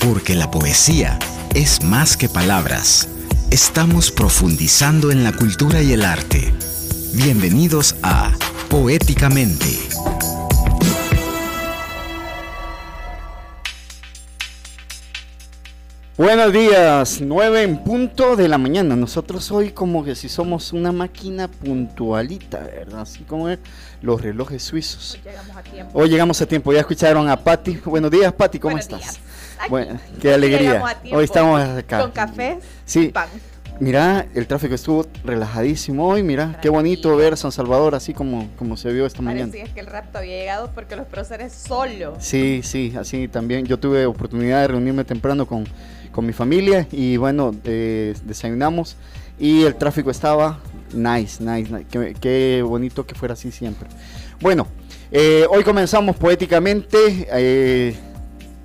Porque la poesía es más que palabras. Estamos profundizando en la cultura y el arte. Bienvenidos a Poéticamente. Buenos días, 9 en punto de la mañana. Nosotros hoy como que si somos una máquina puntualita, ¿verdad? Así como los relojes suizos. Hoy llegamos a tiempo. Hoy llegamos a tiempo. Ya escucharon a Patti. Buenos días, Patti, ¿cómo estás? Bueno, qué alegría. Hoy estamos acá. Con café sí. pan. Mira, el tráfico estuvo relajadísimo hoy, mira, qué bonito ver San Salvador así como, como se vio esta mañana. Parecía que el rapto había llegado porque los próceres solo. Sí, sí, así también. Yo tuve oportunidad de reunirme temprano con con mi familia y bueno, desayunamos y el tráfico estaba nice, nice, nice. Qué, bonito que fuera así siempre. Bueno, eh, hoy comenzamos poéticamente. Eh,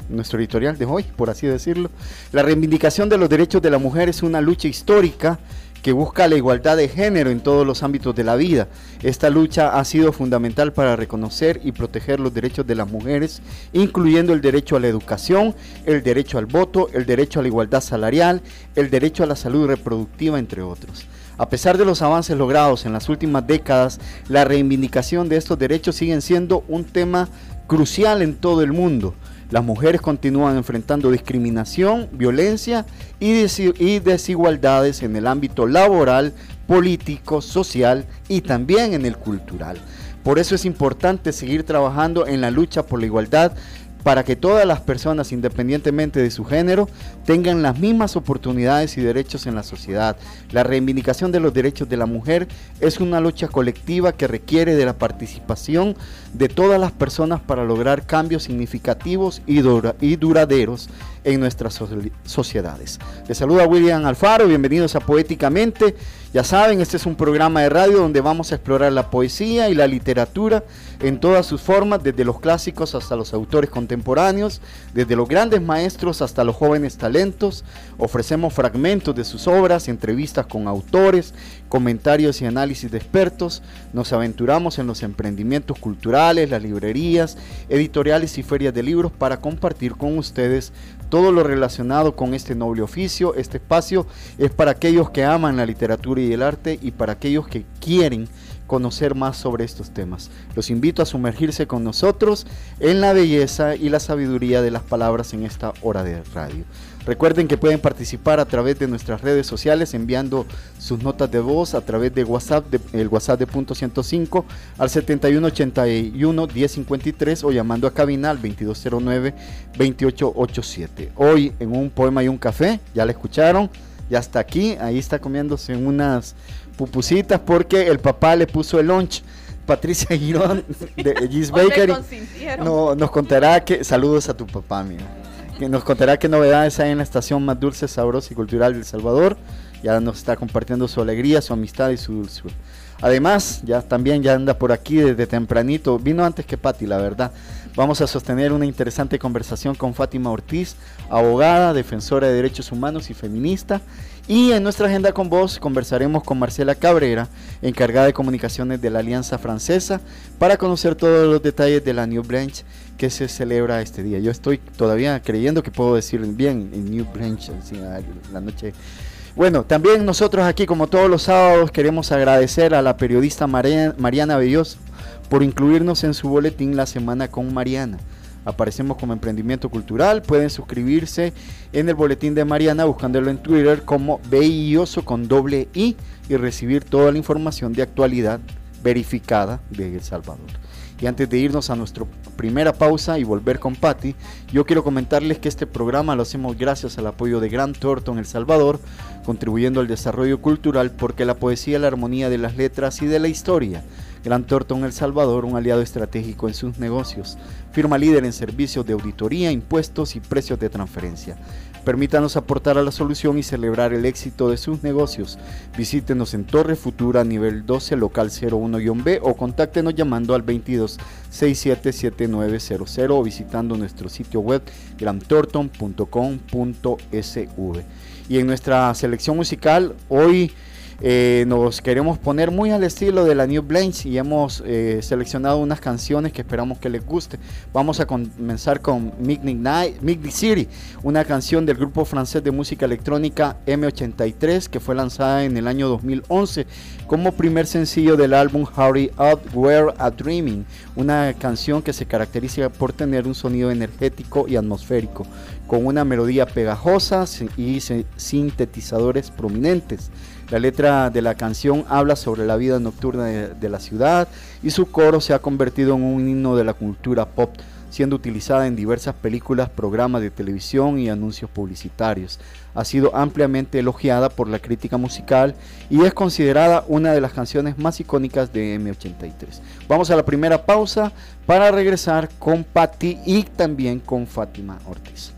nuestro editorial de hoy, por así decirlo. La reivindicación de los derechos de la mujer es una lucha histórica que busca la igualdad de género en todos los ámbitos de la vida. Esta lucha ha sido fundamental para reconocer y proteger los derechos de las mujeres, incluyendo el derecho a la educación, el derecho al voto, el derecho a la igualdad salarial, el derecho a la salud reproductiva, entre otros. A pesar de los avances logrados en las últimas décadas, la reivindicación de estos derechos siguen siendo un tema crucial en todo el mundo. Las mujeres continúan enfrentando discriminación, violencia y, desigualdades en el ámbito laboral, político, social y también en el cultural. Por eso es importante seguir trabajando en la lucha por la igualdad para que todas las personas, independientemente de su género, tengan las mismas oportunidades y derechos en la sociedad. La reivindicación de los derechos de la mujer es una lucha colectiva que requiere de la participación de todas las personas para lograr cambios significativos y, duraderos en nuestras sociedades. Les saluda William Alfaro, bienvenidos a Poéticamente. Ya saben, este es un programa de radio donde vamos a explorar la poesía y la literatura en todas sus formas, desde los clásicos hasta los autores contemporáneos, desde los grandes maestros hasta los jóvenes talentos. Ofrecemos fragmentos de sus obras, entrevistas con autores, comentarios y análisis de expertos. Nos aventuramos en los emprendimientos culturales, las librerías, editoriales y ferias de libros para compartir con ustedes todo lo relacionado con este noble oficio. Este espacio es para aquellos que aman la literatura y el arte y para aquellos que quieren conocer más sobre estos temas. Los invito a sumergirse con nosotros en la belleza y la sabiduría de las palabras en esta hora de radio. Recuerden que pueden participar a través de nuestras redes sociales enviando sus notas de voz a través de WhatsApp, el WhatsApp de punto 105 al 7181 1053 o llamando a cabina al 2209 2887. Hoy en un poema y un café, ya la escucharon, ya está aquí, ahí está comiéndose unas pupusitas porque el papá le puso el lunch. Patricia Girón de Gis Bakery no, nos contará que saludos a tu papá, mira nos contará qué novedades hay en la estación más dulce, sabrosa y cultural de El Salvador. Ya nos está compartiendo su alegría, su amistad y su dulzura. Además, ya también ya anda por aquí desde tempranito. Vino antes que Patti, la verdad. Vamos a sostener una interesante conversación con Fátima Ortiz, abogada, defensora de derechos humanos y feminista. Y en nuestra agenda con vos conversaremos con Marcela Cabrera, encargada de comunicaciones de la Alianza Francesa, para conocer todos los detalles de la New Branch que se celebra este día. Yo estoy todavía creyendo que puedo decir bien en New Branch, la noche. Bueno, también nosotros aquí, como todos los sábados, queremos agradecer a la periodista Mariana Belloso por incluirnos en su boletín La Semana con Mariana. Aparecemos como emprendimiento cultural. Pueden suscribirse en el boletín de Mariana buscándolo en Twitter como Belloso con doble I y recibir toda la información de actualidad verificada de El Salvador. Y antes de irnos a nuestra primera pausa y volver con Patti, yo quiero comentarles que este programa lo hacemos gracias al apoyo de Gran Thornton El Salvador, contribuyendo al desarrollo cultural porque la poesía es la armonía de las letras y de la historia. Gran Thornton El Salvador, un aliado estratégico en sus negocios. Firma líder en servicios de auditoría, impuestos y precios de transferencia. Permítanos aportar a la solución y celebrar el éxito de sus negocios. Visítenos en Torre Futura, nivel 12, local 01-B o contáctenos llamando al 22 677900 o visitando nuestro sitio web grantorton.com.sv. Y en nuestra selección musical, hoy Eh, nos queremos poner muy al estilo de la New Blaze y hemos eh, seleccionado unas canciones que esperamos que les guste. Vamos a comenzar con Midnight City, una canción del grupo francés de música electrónica M83 que fue lanzada en el año 2011 como primer sencillo del álbum Hurry Up We're a Dreaming, una canción que se caracteriza por tener un sonido energético y atmosférico, con una melodía pegajosa y sintetizadores prominentes. La letra de la canción habla sobre la vida nocturna de, la ciudad y su coro se ha convertido en un himno de la cultura pop, siendo utilizada en diversas películas, programas de televisión y anuncios publicitarios. Ha sido ampliamente elogiada por la crítica musical y es considerada una de las canciones más icónicas de M83. Vamos a la primera pausa para regresar con Patti y también con Fátima Ortiz.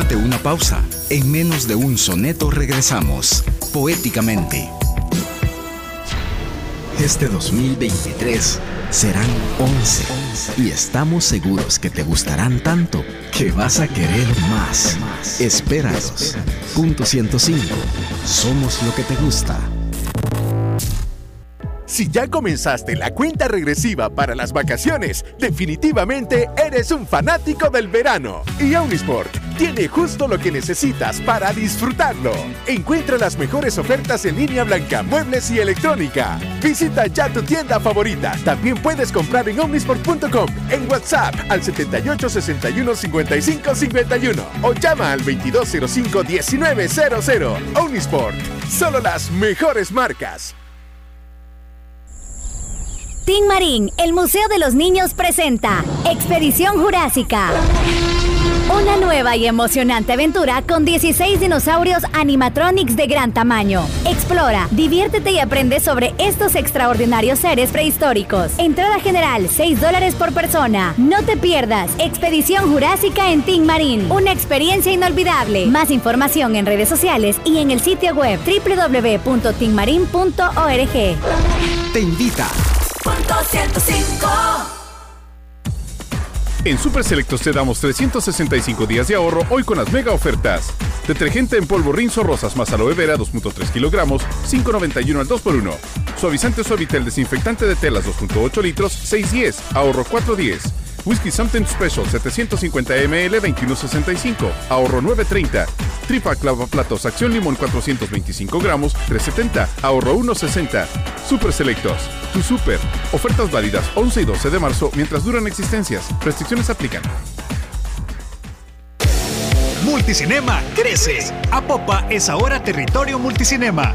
Tómate una pausa. En menos de un soneto regresamos, poéticamente. Este 2023 serán 11 y estamos seguros que te gustarán tanto que vas a querer más. Espéranos. Punto 105. Somos lo que te gusta. Si ya comenzaste la cuenta regresiva para las vacaciones, definitivamente eres un fanático del verano. Y Omnisport tiene justo lo que necesitas para disfrutarlo. Encuentra las mejores ofertas en línea blanca, muebles y electrónica. Visita ya tu tienda favorita. También puedes comprar en omnisport.com, en WhatsApp al 78 61 55 51 o llama al 2205 1900. Omnisport, solo las mejores marcas. Tin Marín, el Museo de los Niños presenta Expedición Jurásica. Una nueva y emocionante aventura con 16 dinosaurios animatronics de gran tamaño. Explora, diviértete y aprende sobre estos extraordinarios seres prehistóricos. Entrada general, 6 dólares por persona. No te pierdas Expedición Jurásica en Tin Marín. Una experiencia inolvidable. Más información en redes sociales y en el sitio web www.tinmarin.org. Te invita. Punto 105. En Super Selectos te damos 365 días de ahorro hoy con las mega ofertas. Detergente en polvo Rinzo Rosas más aloe vera 2.3 kilogramos, 5.91 al 2x1. Suavizante Suavitel desinfectante de telas 2.8 litros, 6.10, ahorro 4.10. Whisky Something Special 750 ml 21.65, ahorro 9.30. Tripa clava platos acción limón 425 gramos 3.70, ahorro 1.60. Super Selectos, tu super. Ofertas válidas 11 y 12 de marzo mientras duran existencias. Restricciones aplican. Multicinema crece. Apopa es ahora territorio multicinema.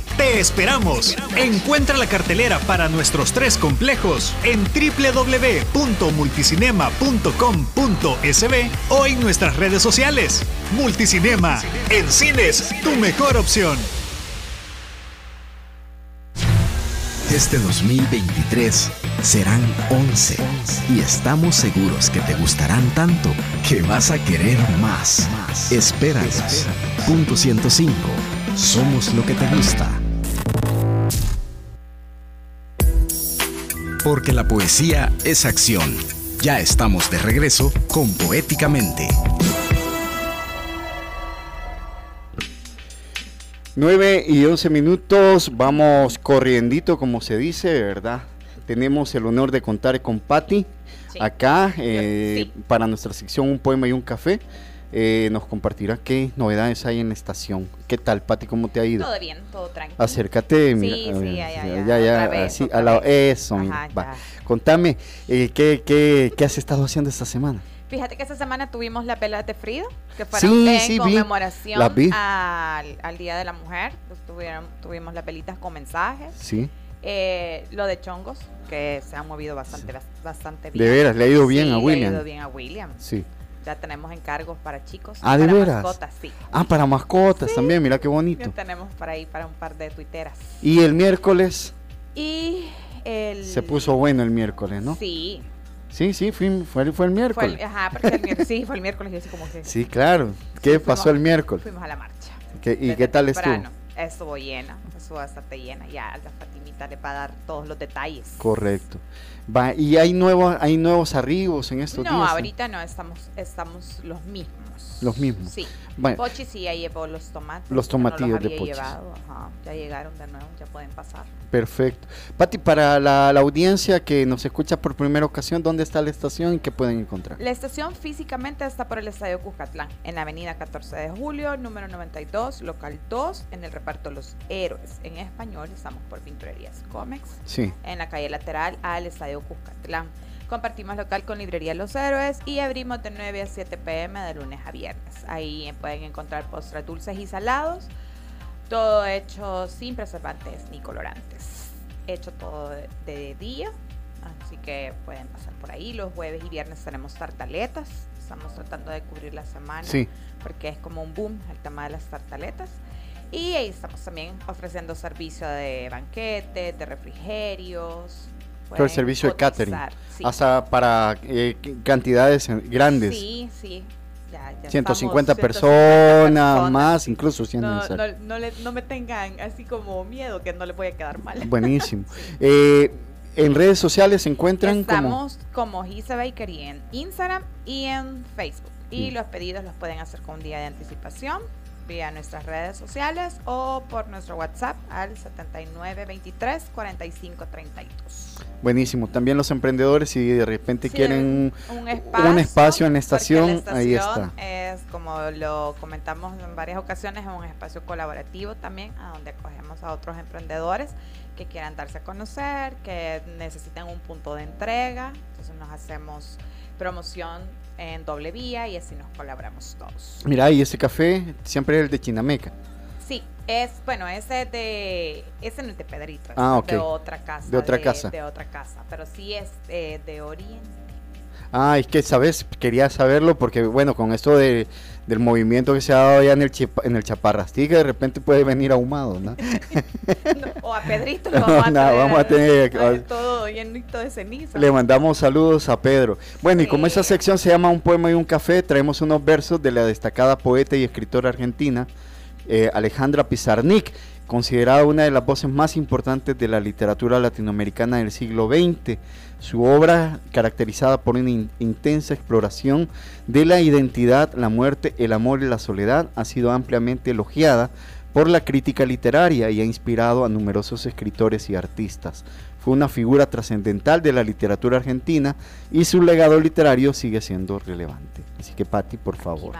Te esperamos. Encuentra la cartelera para nuestros tres complejos en www.multicinema.com.sb o en nuestras redes sociales. Multicinema, en cines, tu mejor opción. Este 2023 serán 11 y estamos seguros que te gustarán tanto que vas a querer más. Espéranos. Punto 105. Somos lo que te gusta. Porque la poesía es acción. Ya estamos de regreso con Poéticamente. 9 y 11 minutos, vamos corriendito como se dice, ¿verdad? Tenemos el honor de contar con Patti Sí. acá eh, Sí. para nuestra sección Un Poema y un Café. Eh, nos compartirá qué novedades hay en la estación. ¿Qué tal, Patti? ¿Cómo te ha ido? Todo bien, todo tranquilo. Acércate, Sí, mira, sí, ver, ya, ya, ya, ya, otra vez, otra a la- eso, mira, Ajá, va. ya. Contame, eh, ¿qué, qué, qué has estado haciendo esta semana? Fíjate que esta semana tuvimos la vela de Frida, que fueron Sí, en sí, conmemoración al, al Día de la Mujer. Pues tuvieron, tuvimos las velitas con mensajes. Sí, Eh, lo de chongos, que se han movido bastante, bas- bastante bien. de veras, le ha ido bien Sí, a le William. ha ido bien a William. Sí. Ya tenemos encargos para chicos. Ah, ¿de para veras? mascotas, sí. Ah, para mascotas también, mira qué Ya bonito. tenemos para ahí para un par de tuiteras. Y el miércoles Y el... se puso bueno el miércoles, ¿no? Sí. Sí, sí, fue, fue, fue el Fue miércoles. el, ajá, porque el miércoles, sí, fue el miércoles y así como que... Sí, claro. ¿Qué fuimos- pasó el miércoles? Fuimos a la marcha. ¿Qué- ¿Y qué tal estuvo? temprano. Estuvo llena, estuvo bastante llena. Ya la Fatimita le va a dar todos los detalles. Correcto. Va, y hay nuevos, hay nuevos arribos en estos No, días. ¿eh? ahorita no, estamos, estamos los mismos. Los mismos. Sí. Bueno. Pochi sí ya llevó los tomates. Los no tomatillos de Pochi. Ya llegaron de nuevo, ya pueden pasar. Perfecto. Pati, para la, la audiencia que nos escucha por primera ocasión, ¿dónde está la estación y qué pueden encontrar? La estación físicamente está por el Estadio Cuscatlán, en la avenida 14 de julio, número 92, local 2, en el reparto Los Héroes. En español estamos por Pinturerías Comex, Sí, en la calle lateral al Estadio Cuscatlán. Compartimos local con Librería Los Héroes y abrimos de 9 a 7 pm de lunes a viernes. Ahí pueden encontrar postres dulces y salados, todo hecho sin preservantes ni colorantes. Hecho todo de, de día, así que pueden pasar por ahí. Los jueves y viernes tenemos tartaletas. Estamos tratando de cubrir la semana sí. porque es como un boom el tema de las tartaletas. Y ahí estamos también ofreciendo servicio de banquetes, de refrigerios. Todo el servicio de catering. cotizar, sí. Hasta para eh, cantidades grandes. Sí, sí. Ya, ya 150 estamos, personas, más, incluso si No, no, no, le- no me tengan así como miedo que no les voy a quedar mal. Buenísimo. Eh, en redes sociales se encuentran como... Estamos como Gisa Bakery en Instagram y en Facebook. Y Mm. los pedidos los pueden hacer con un día de anticipación vía nuestras redes sociales o por nuestro WhatsApp al 7923 4532. Buenísimo. También los emprendedores, si de repente Sí, quieren un un espacio en la estación, la ahí estación está. Es como lo comentamos en varias ocasiones, es un espacio colaborativo también, a donde acogemos a otros emprendedores que quieran darse a conocer, que necesitan un punto de entrega. Entonces nos hacemos promoción en doble vía y así nos colaboramos todos. Mira, y ese café siempre es el de Chinameca. Sí, es, bueno, ese es de, ese no es de Pedrito, Ah, de otra casa. De otra casa. De otra casa, pero sí es eh, de Oriente. Ah, es que, ¿sabes? Quería saberlo porque, bueno, con esto de, del movimiento que se ha dado allá en el, Chipa- en el Chaparrastí, que de repente puede venir ahumado, ¿no? No, o a Pedrito lo vamos a no, traer, vamos a tener- todo llenito de ceniza. Le mandamos saludos a Pedro. Bueno, y como esa sección se llama Un poema y un café, traemos unos versos de la destacada poeta y escritora argentina eh, Alejandra Pizarnik, considerada una de las voces más importantes de la literatura latinoamericana del siglo XX. Su obra, caracterizada por una in- intensa exploración de la identidad, la muerte, el amor y la soledad, ha sido ampliamente elogiada por la crítica literaria y ha inspirado a numerosos escritores y artistas. Fue una figura trascendental de la literatura argentina y su legado literario sigue siendo relevante. Así que Patti, por favor.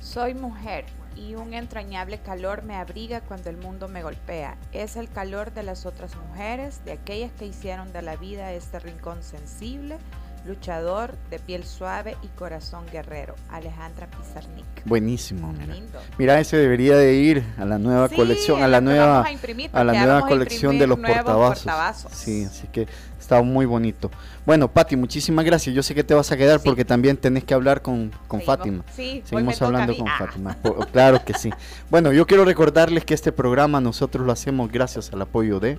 Soy mujer y un entrañable calor me abriga cuando el mundo me golpea. Es el calor de las otras mujeres, de aquellas que hicieron de la vida este rincón sensible, luchador, de piel suave y corazón guerrero. Alejandra Pizarnik. Buenísimo, mira. Lindo. Mira, ese debería de ir a la nueva Sí, colección, a la nueva a imprimir, a la nueva colección de los portavasos. portavasos. Sí, así que está muy bonito. Bueno, Patti, muchísimas gracias. Yo sé que te vas a quedar Sí. porque también tenés que hablar con, con Seguimos- Fátima. Sí, Seguimos hablando con Ah. Fátima. Claro que sí. Bueno, yo quiero recordarles que este programa nosotros lo hacemos gracias al apoyo de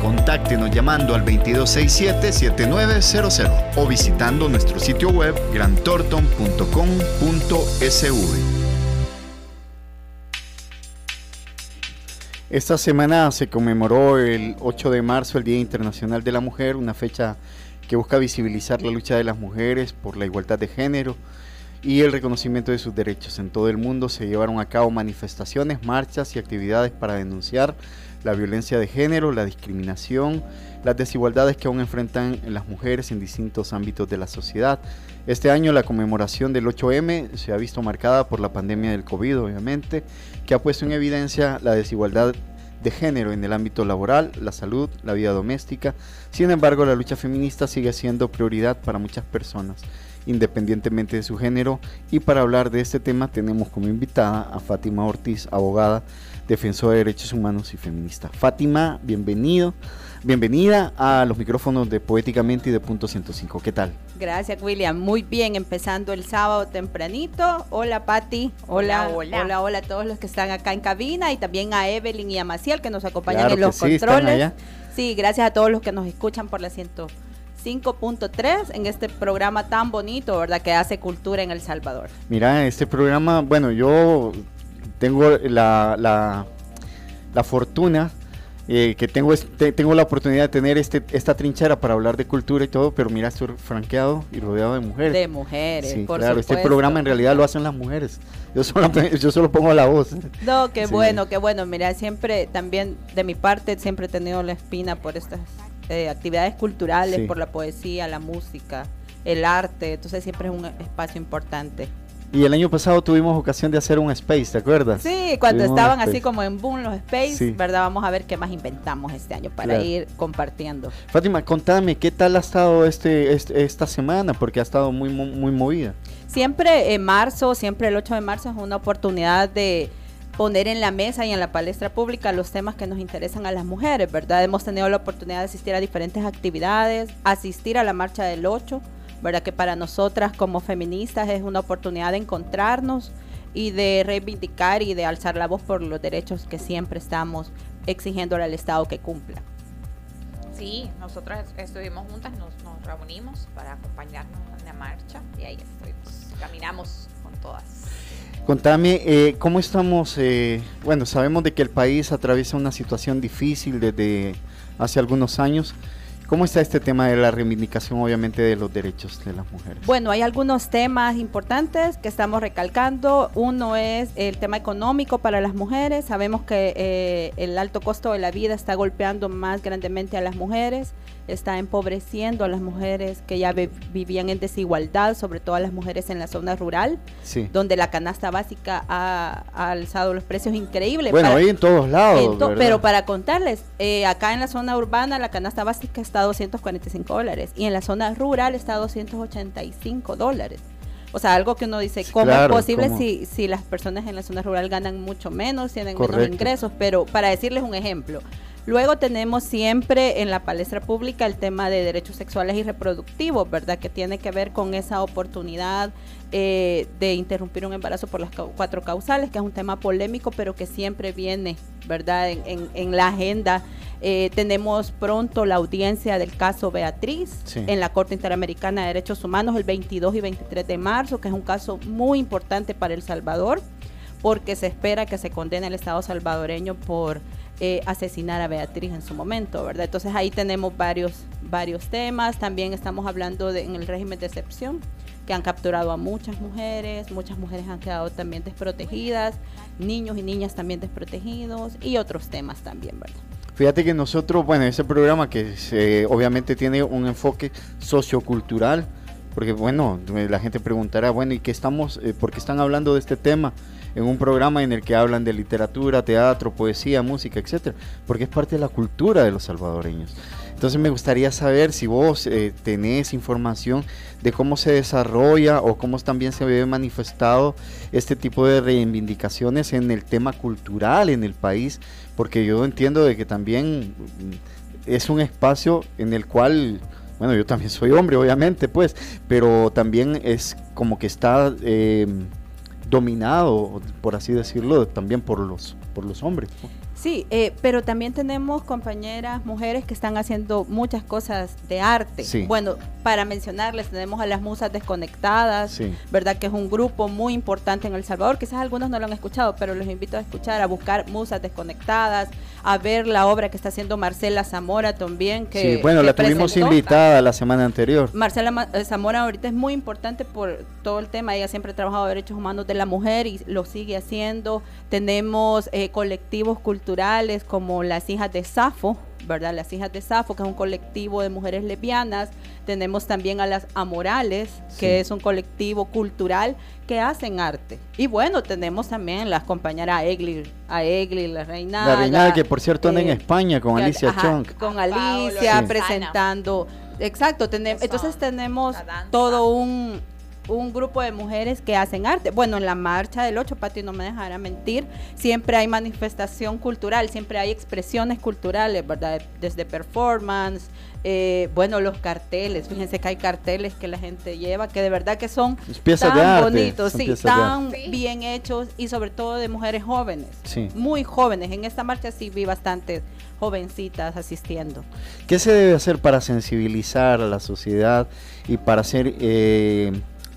Contáctenos llamando al 2267-7900 o visitando nuestro sitio web grantorton.com.sv. Esta semana se conmemoró el 8 de marzo, el Día Internacional de la Mujer, una fecha que busca visibilizar la lucha de las mujeres por la igualdad de género y el reconocimiento de sus derechos. En todo el mundo se llevaron a cabo manifestaciones, marchas y actividades para denunciar la violencia de género, la discriminación, las desigualdades que aún enfrentan las mujeres en distintos ámbitos de la sociedad. Este año la conmemoración del 8M se ha visto marcada por la pandemia del COVID, obviamente, que ha puesto en evidencia la desigualdad de género en el ámbito laboral, la salud, la vida doméstica. Sin embargo, la lucha feminista sigue siendo prioridad para muchas personas, independientemente de su género. Y para hablar de este tema tenemos como invitada a Fátima Ortiz, abogada, defensora de derechos humanos y feminista. Fátima, bienvenido. Bienvenida a los micrófonos de Poéticamente y de Punto 105. ¿Qué tal? Gracias, William. Muy bien, empezando el sábado tempranito. Hola, Patti. Hola, Hola, hola. hola, a todos los que están acá en cabina y también a Evelyn y a Maciel que nos acompañan Claro en los sí, están controles. allá. Sí, gracias a todos los que nos escuchan por la 105.3 en este programa tan bonito, ¿verdad? Que hace cultura en El Salvador. Mira, este programa, bueno, yo tengo la, la, la fortuna eh, que tengo, este- tengo la oportunidad de tener este, esta trinchera para hablar de cultura y todo, pero mira, estoy franqueado y rodeado de mujeres. De mujeres, Sí, por claro, este programa en realidad lo hacen las mujeres. Yo solo, yo solo pongo la voz. No, qué Sí. bueno, qué bueno. Mira, siempre también de mi parte siempre he tenido la espina por estas eh, actividades culturales, Sí. por la poesía, la música, el arte. Entonces siempre es un espacio importante. Y el año pasado tuvimos ocasión de hacer un space, ¿te acuerdas? Sí, cuando Tuvimos estaban así como en boom los space, Sí. ¿verdad? Vamos a ver qué más inventamos este año para Claro. ir compartiendo. Fátima, contame, ¿qué tal ha estado este, este- esta semana? Porque ha estado muy, mo- muy movida. Siempre en marzo, siempre el 8 de marzo es una oportunidad de poner en la mesa y en la palestra pública los temas que nos interesan a las mujeres, ¿verdad? Hemos tenido la oportunidad de asistir a diferentes actividades, asistir a la marcha del 8, ¿verdad? Que para nosotras como feministas es una oportunidad de encontrarnos y de reivindicar y de alzar la voz por los derechos que siempre estamos exigiendo al Estado que cumpla. Sí, nosotros estuvimos juntas, nos, nos reunimos para acompañarnos en la marcha y ahí estuvimos, caminamos con todas. Contame, eh, ¿cómo estamos? eh, bueno, sabemos de que el país atraviesa una situación difícil desde hace algunos años. ¿Cómo está este tema de la reivindicación, obviamente, de los derechos de las mujeres? Bueno, hay algunos temas importantes que estamos recalcando. Uno es el tema económico para las mujeres. Sabemos que eh, el alto costo de la vida está golpeando más grandemente a las mujeres, está empobreciendo a las mujeres que ya vi- vivían en desigualdad, sobre todo a las mujeres en la zona rural, Sí. donde la canasta básica ha, ha alzado los precios increíbles. Bueno, Para- ahí en todos lados. en to- ¿verdad? pero para contarles, eh, acá en la zona urbana la canasta básica está a 245 dólares y en la zona rural está a 285 dólares. O sea, algo que uno dice, ¿cómo claro, es posible ¿cómo? si, si las personas en la zona rural ganan mucho menos, tienen menos ingresos? Pero para decirles un ejemplo, luego tenemos siempre en la palestra pública el tema de derechos sexuales y reproductivos, ¿verdad? Que tiene que ver con esa oportunidad eh, de interrumpir un embarazo por las cuatro causales, que es un tema polémico, pero que siempre viene, ¿verdad? En, en- en la agenda. Eh, tenemos pronto la audiencia del caso Beatriz Sí. en la Corte Interamericana de Derechos Humanos el 22 y 23 de marzo, que es un caso muy importante para El Salvador, porque se espera que se condene al Estado salvadoreño por eh, asesinar a Beatriz en su momento, ¿verdad? Entonces ahí tenemos varios, varios temas. También estamos hablando de, en el régimen de excepción, que han capturado a muchas mujeres, muchas mujeres han quedado también desprotegidas, niños y niñas también desprotegidos y otros temas también, ¿verdad? Fíjate que nosotros, bueno, ese programa que se- obviamente tiene un enfoque sociocultural, porque bueno, la gente preguntará, bueno, ¿y qué estamos, eh, por qué están hablando de este tema en un programa en el que hablan de literatura, teatro, poesía, música, etcétera? Porque es parte de la cultura de los salvadoreños. Entonces me gustaría saber si vos eh, tenés información de cómo se desarrolla o cómo también se ve manifestado este tipo de reivindicaciones en el tema cultural en el país, porque yo entiendo de que también mm, es un espacio en el cual, bueno, yo también soy hombre, obviamente, pues, pero también es como que está eh, dominado, por así decirlo, también por los, por los hombres. Sí, eh, pero también tenemos compañeras mujeres que están haciendo muchas cosas de arte. Sí. Bueno, para mencionarles, tenemos a las Musas Desconectadas, Sí. ¿verdad? Que es un grupo muy importante en El Salvador. Quizás algunos no lo han escuchado, pero los invito a escuchar, a buscar Musas Desconectadas, a ver la obra que está haciendo Marcela Zamora también. Que, sí, bueno, que la tuvimos presentó. invitada la semana anterior. Marcela Ma- eh, Zamora ahorita es muy importante por todo el tema. Ella siempre ha trabajado derechos humanos de la mujer y lo sigue haciendo. Tenemos eh, colectivos culturales como las hijas de Safo, ¿verdad? Las hijas de Safo, que es un colectivo de mujeres lesbianas. Tenemos también a las Amorales, que Sí. es un colectivo cultural que hacen arte. Y bueno, tenemos también las compañeras a Egli, a Egli, la reina. La reina que por cierto anda en España con Alicia ajá, Chong. Con Pablo, Alicia Sí. presentando. Exacto, tenem- Eso, entonces tenemos todo un, un grupo de mujeres que hacen arte. Bueno, en la marcha del 8, Pati no me dejará mentir, siempre hay manifestación cultural, siempre hay expresiones culturales, ¿verdad? Desde performance, eh, bueno, los carteles, fíjense que hay carteles que la gente lleva, que de verdad que son piezas tan de arte, bonitos, son sí, de tan arte. Bien hechos y sobre todo de mujeres jóvenes, Sí. muy jóvenes. En esta marcha sí vi bastantes jovencitas asistiendo. ¿Qué se debe hacer para sensibilizar a la sociedad y para ser, eh,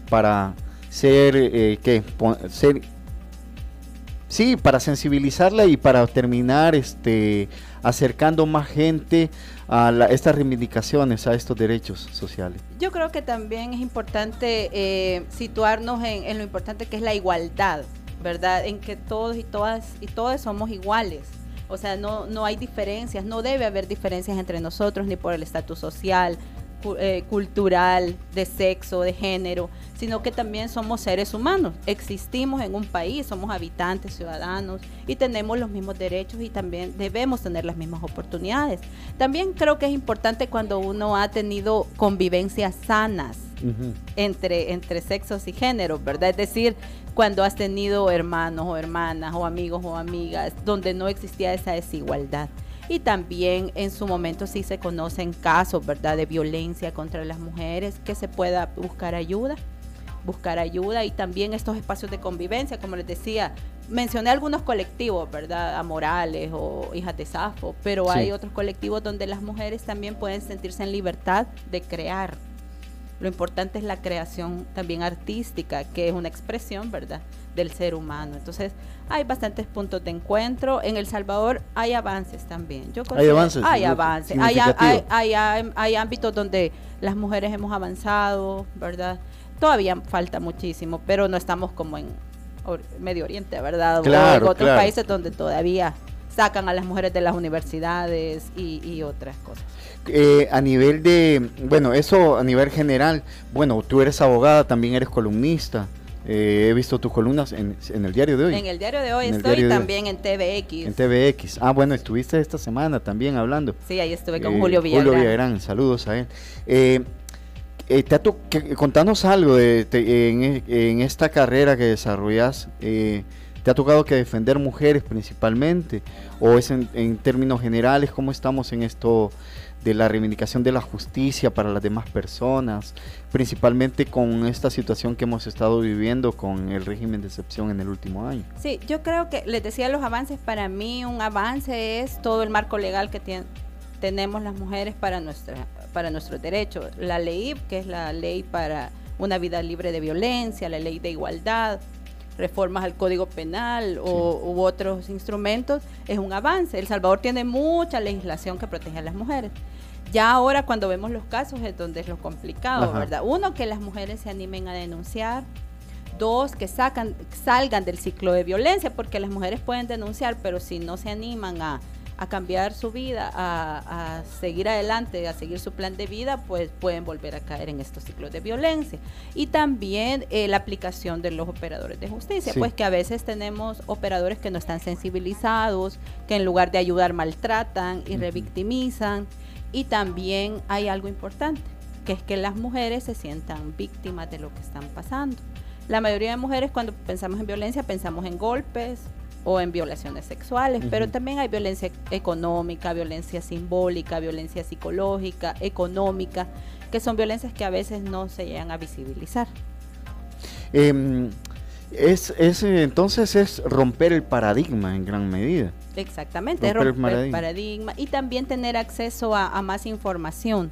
para ser, eh, qué, ser, sí, para sensibilizarla y para terminar, este, acercando más gente a la- estas reivindicaciones, a estos derechos sociales? Yo creo que también es importante eh, situarnos en, en lo importante que es la igualdad, ¿verdad? En que todos y todas y todos somos iguales. O sea, no, no hay diferencias, no debe haber diferencias entre nosotros ni por el estatus social, eh, cultural, de sexo, de género, sino que también somos seres humanos. Existimos en un país, somos habitantes, ciudadanos y tenemos los mismos derechos y también debemos tener las mismas oportunidades. También creo que es importante cuando uno ha tenido convivencias sanas entre, entre sexos y géneros, ¿verdad? Es decir, cuando has tenido hermanos o hermanas o amigos o amigas donde no existía esa desigualdad. Y también en su momento sí se conocen casos, ¿verdad?, de violencia contra las mujeres, que se pueda buscar ayuda. buscar ayuda y también estos espacios de convivencia, como les decía, mencioné algunos colectivos, ¿verdad? Amorales o hijas de Safo, pero Sí. hay otros colectivos donde las mujeres también pueden sentirse en libertad de crear. Lo importante es la creación también artística, que es una expresión, ¿verdad?, del ser humano. Entonces, hay bastantes puntos de encuentro. En El Salvador hay avances también. Yo considero- avances, Hay avances. Hay, hay, hay, hay- hay ámbitos donde las mujeres hemos avanzado, ¿verdad? Todavía falta muchísimo, pero no estamos como en Medio Oriente, ¿verdad? O Claro, en otros claro. países donde todavía sacan a las mujeres de las universidades y, y otras cosas. Eh, a nivel de, bueno, eso a nivel general, bueno, tú eres abogada, también eres columnista. Eh, he visto tus columnas en, en el diario de hoy. En el diario de hoy En estoy de hoy. también en TVX. En TVX. Ah, bueno, estuviste esta semana también hablando. Sí, ahí estuve con Eh, Julio Villagrán. Julio Villagrán, saludos a él. Eh, eh, te ha to- que- contanos algo de, te- en, en esta carrera que desarrollas. ¿Te ha tocado que defender mujeres principalmente? ¿O es en, en términos generales cómo estamos en esto de la reivindicación de la justicia para las demás personas? Principalmente con esta situación que hemos estado viviendo con el régimen de excepción en el último año. Sí, yo creo que les decía los avances. Para mí, un avance es todo el marco legal que tien- tenemos las mujeres para, nuestra, para nuestros derechos. La ley, que es la ley para una vida libre de violencia, la ley de igualdad, reformas al Código Penal o, u otros instrumentos, es un avance. El Salvador tiene mucha legislación que protege a las mujeres. Ya ahora cuando vemos los casos es donde es lo complicado, Ajá. ¿verdad? Uno, que las mujeres se animen a denunciar. Dos, que sacan, salgan del ciclo de violencia, porque las mujeres pueden denunciar, pero si no se animan a, a cambiar su vida, a, a seguir adelante, a seguir su plan de vida, pues pueden volver a caer en estos ciclos de violencia. Y también eh, la aplicación de los operadores de justicia, Sí. pues que a veces tenemos operadores que no están sensibilizados, que en lugar de ayudar maltratan y revictimizan. Y también hay algo importante, que es que las mujeres se sientan víctimas de lo que están pasando. La mayoría de mujeres cuando pensamos en violencia pensamos en golpes o en violaciones sexuales, pero también hay violencia económica, violencia simbólica, violencia psicológica, económica, que son violencias que a veces no se llegan a visibilizar. Em, es, es, entonces es romper el paradigma en gran medida. Exactamente, es Romper el romper el paradigma. y también tener acceso a, a más información.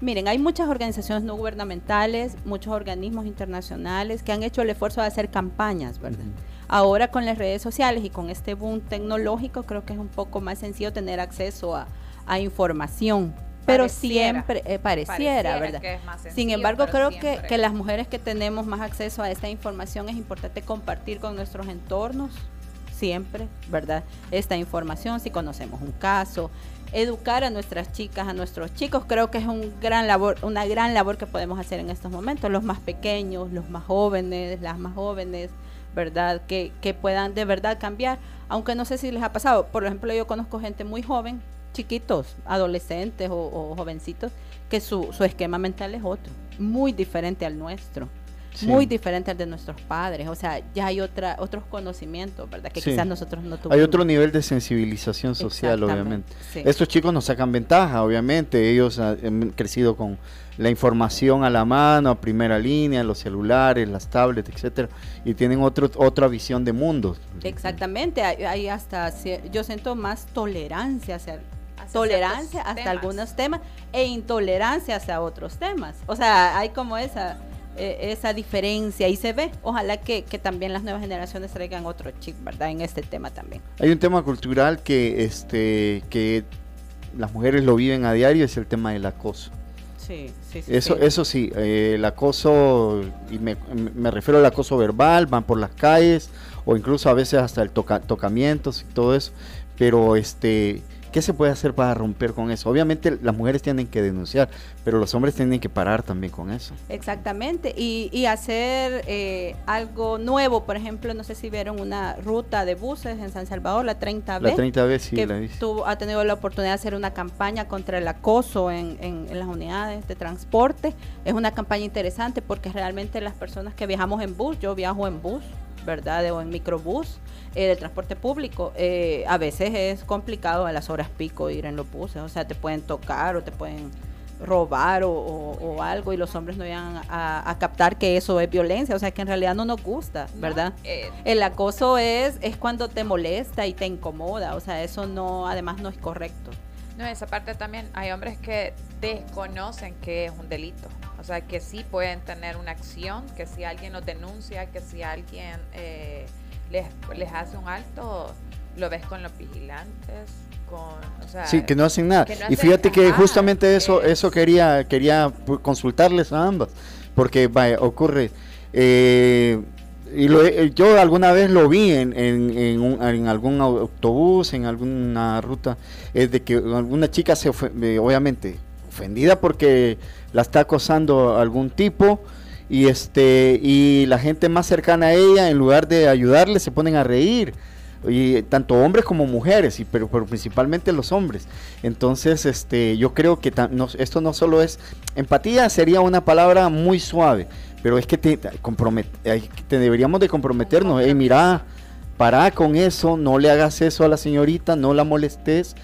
Miren, hay muchas organizaciones no gubernamentales, muchos organismos internacionales que han hecho el esfuerzo de hacer campañas, ¿verdad? Ahora con las redes sociales y con este boom tecnológico creo que es un poco más sencillo tener acceso a, a información. Pero Pareciera. siempre eh, pareciera, Pareciera ¿verdad? que es más Sin embargo, creo que, que las mujeres que tenemos más acceso a esta información es importante compartir con nuestros entornos, siempre, ¿verdad? Esta información, si conocemos un caso, educar a nuestras chicas, a nuestros chicos, creo que es un gran labor, una gran labor que podemos hacer en estos momentos, los más pequeños, los más jóvenes, las más jóvenes, ¿verdad? Que, que puedan de verdad cambiar, aunque no sé si les ha pasado, por ejemplo, yo conozco gente muy joven, chiquitos, adolescentes o, o jovencitos, que su, su esquema mental es otro, muy diferente al nuestro. Sí. Muy diferente al de nuestros padres, o sea, ya hay otra, otros conocimientos, ¿verdad? Que Sí. quizás nosotros no tuvimos. Hay otro nivel de sensibilización social, obviamente. sí. Estos chicos nos sacan ventaja, obviamente. Ellos ah, han crecido con la información a la mano, a primera línea, los celulares, las tablets, etcétera, y tienen otro, otra visión de mundo. Exactamente, hay, hay hasta, yo siento más tolerancia hacia, Hacia tolerancia hasta temas. algunos temas e intolerancia hacia otros temas. O sea, hay como esa, eh, esa diferencia y se ve. Ojalá que, que también las nuevas generaciones traigan otro chip, ¿verdad? En este tema también. Hay un tema cultural que, este, que las mujeres lo viven a diario, es el tema del acoso. Sí, sí, sí. Eso, sí. eso sí, eh, el acoso, y me, me refiero al acoso verbal, van por las calles, o incluso a veces hasta el toca, tocamientos y todo eso, pero este, ¿qué se puede hacer para romper con eso? Obviamente las mujeres tienen que denunciar, pero los hombres tienen que parar también con eso. Exactamente, y, y hacer eh, algo nuevo, por ejemplo, no sé si vieron una ruta de buses en San Salvador, la 30B. La 30 veces sí que la tuvo- ha tenido la oportunidad de hacer una campaña contra el acoso en, en- en las unidades de transporte. Es una campaña interesante porque realmente las personas que viajamos en bus, yo viajo en bus, ¿verdad? O en microbús, eh, de transporte público, eh, a veces es complicado a las horas pico ir en los buses, o sea, te pueden tocar o te pueden robar o, o- o algo y los hombres no llegan a, a captar que eso es violencia, o sea que en realidad no nos gusta, ¿verdad? Eh, El acoso es, es cuando te molesta y te incomoda, o sea, eso no, además no es correcto. No, esa parte también, hay hombres que desconocen que es un delito. O sea, que sí pueden tener una acción, que si alguien los denuncia, que si alguien eh, les, les hace un alto, lo ves con los vigilantes, con, o sea, Sí, que no hacen nada. y fíjate que nada, justamente eso, es- eso quería, quería consultarles a ambas, porque vaya, ocurre, eh, y lo he- yo alguna vez lo vi en, en, en un- en algún autobús, en alguna ruta, es de que alguna chica se ofe- eh, obviamente ofendida porque la está acosando algún tipo y este y la gente más cercana a ella en lugar de ayudarle se ponen a reír. Y tanto hombres como mujeres y pero, pero principalmente los hombres. Entonces este yo creo que esto no solo es empatía sería una palabra muy suave pero es que te, te deberíamos de comprometernos. Hey, mira para con eso no le hagas eso a la señorita no la molestes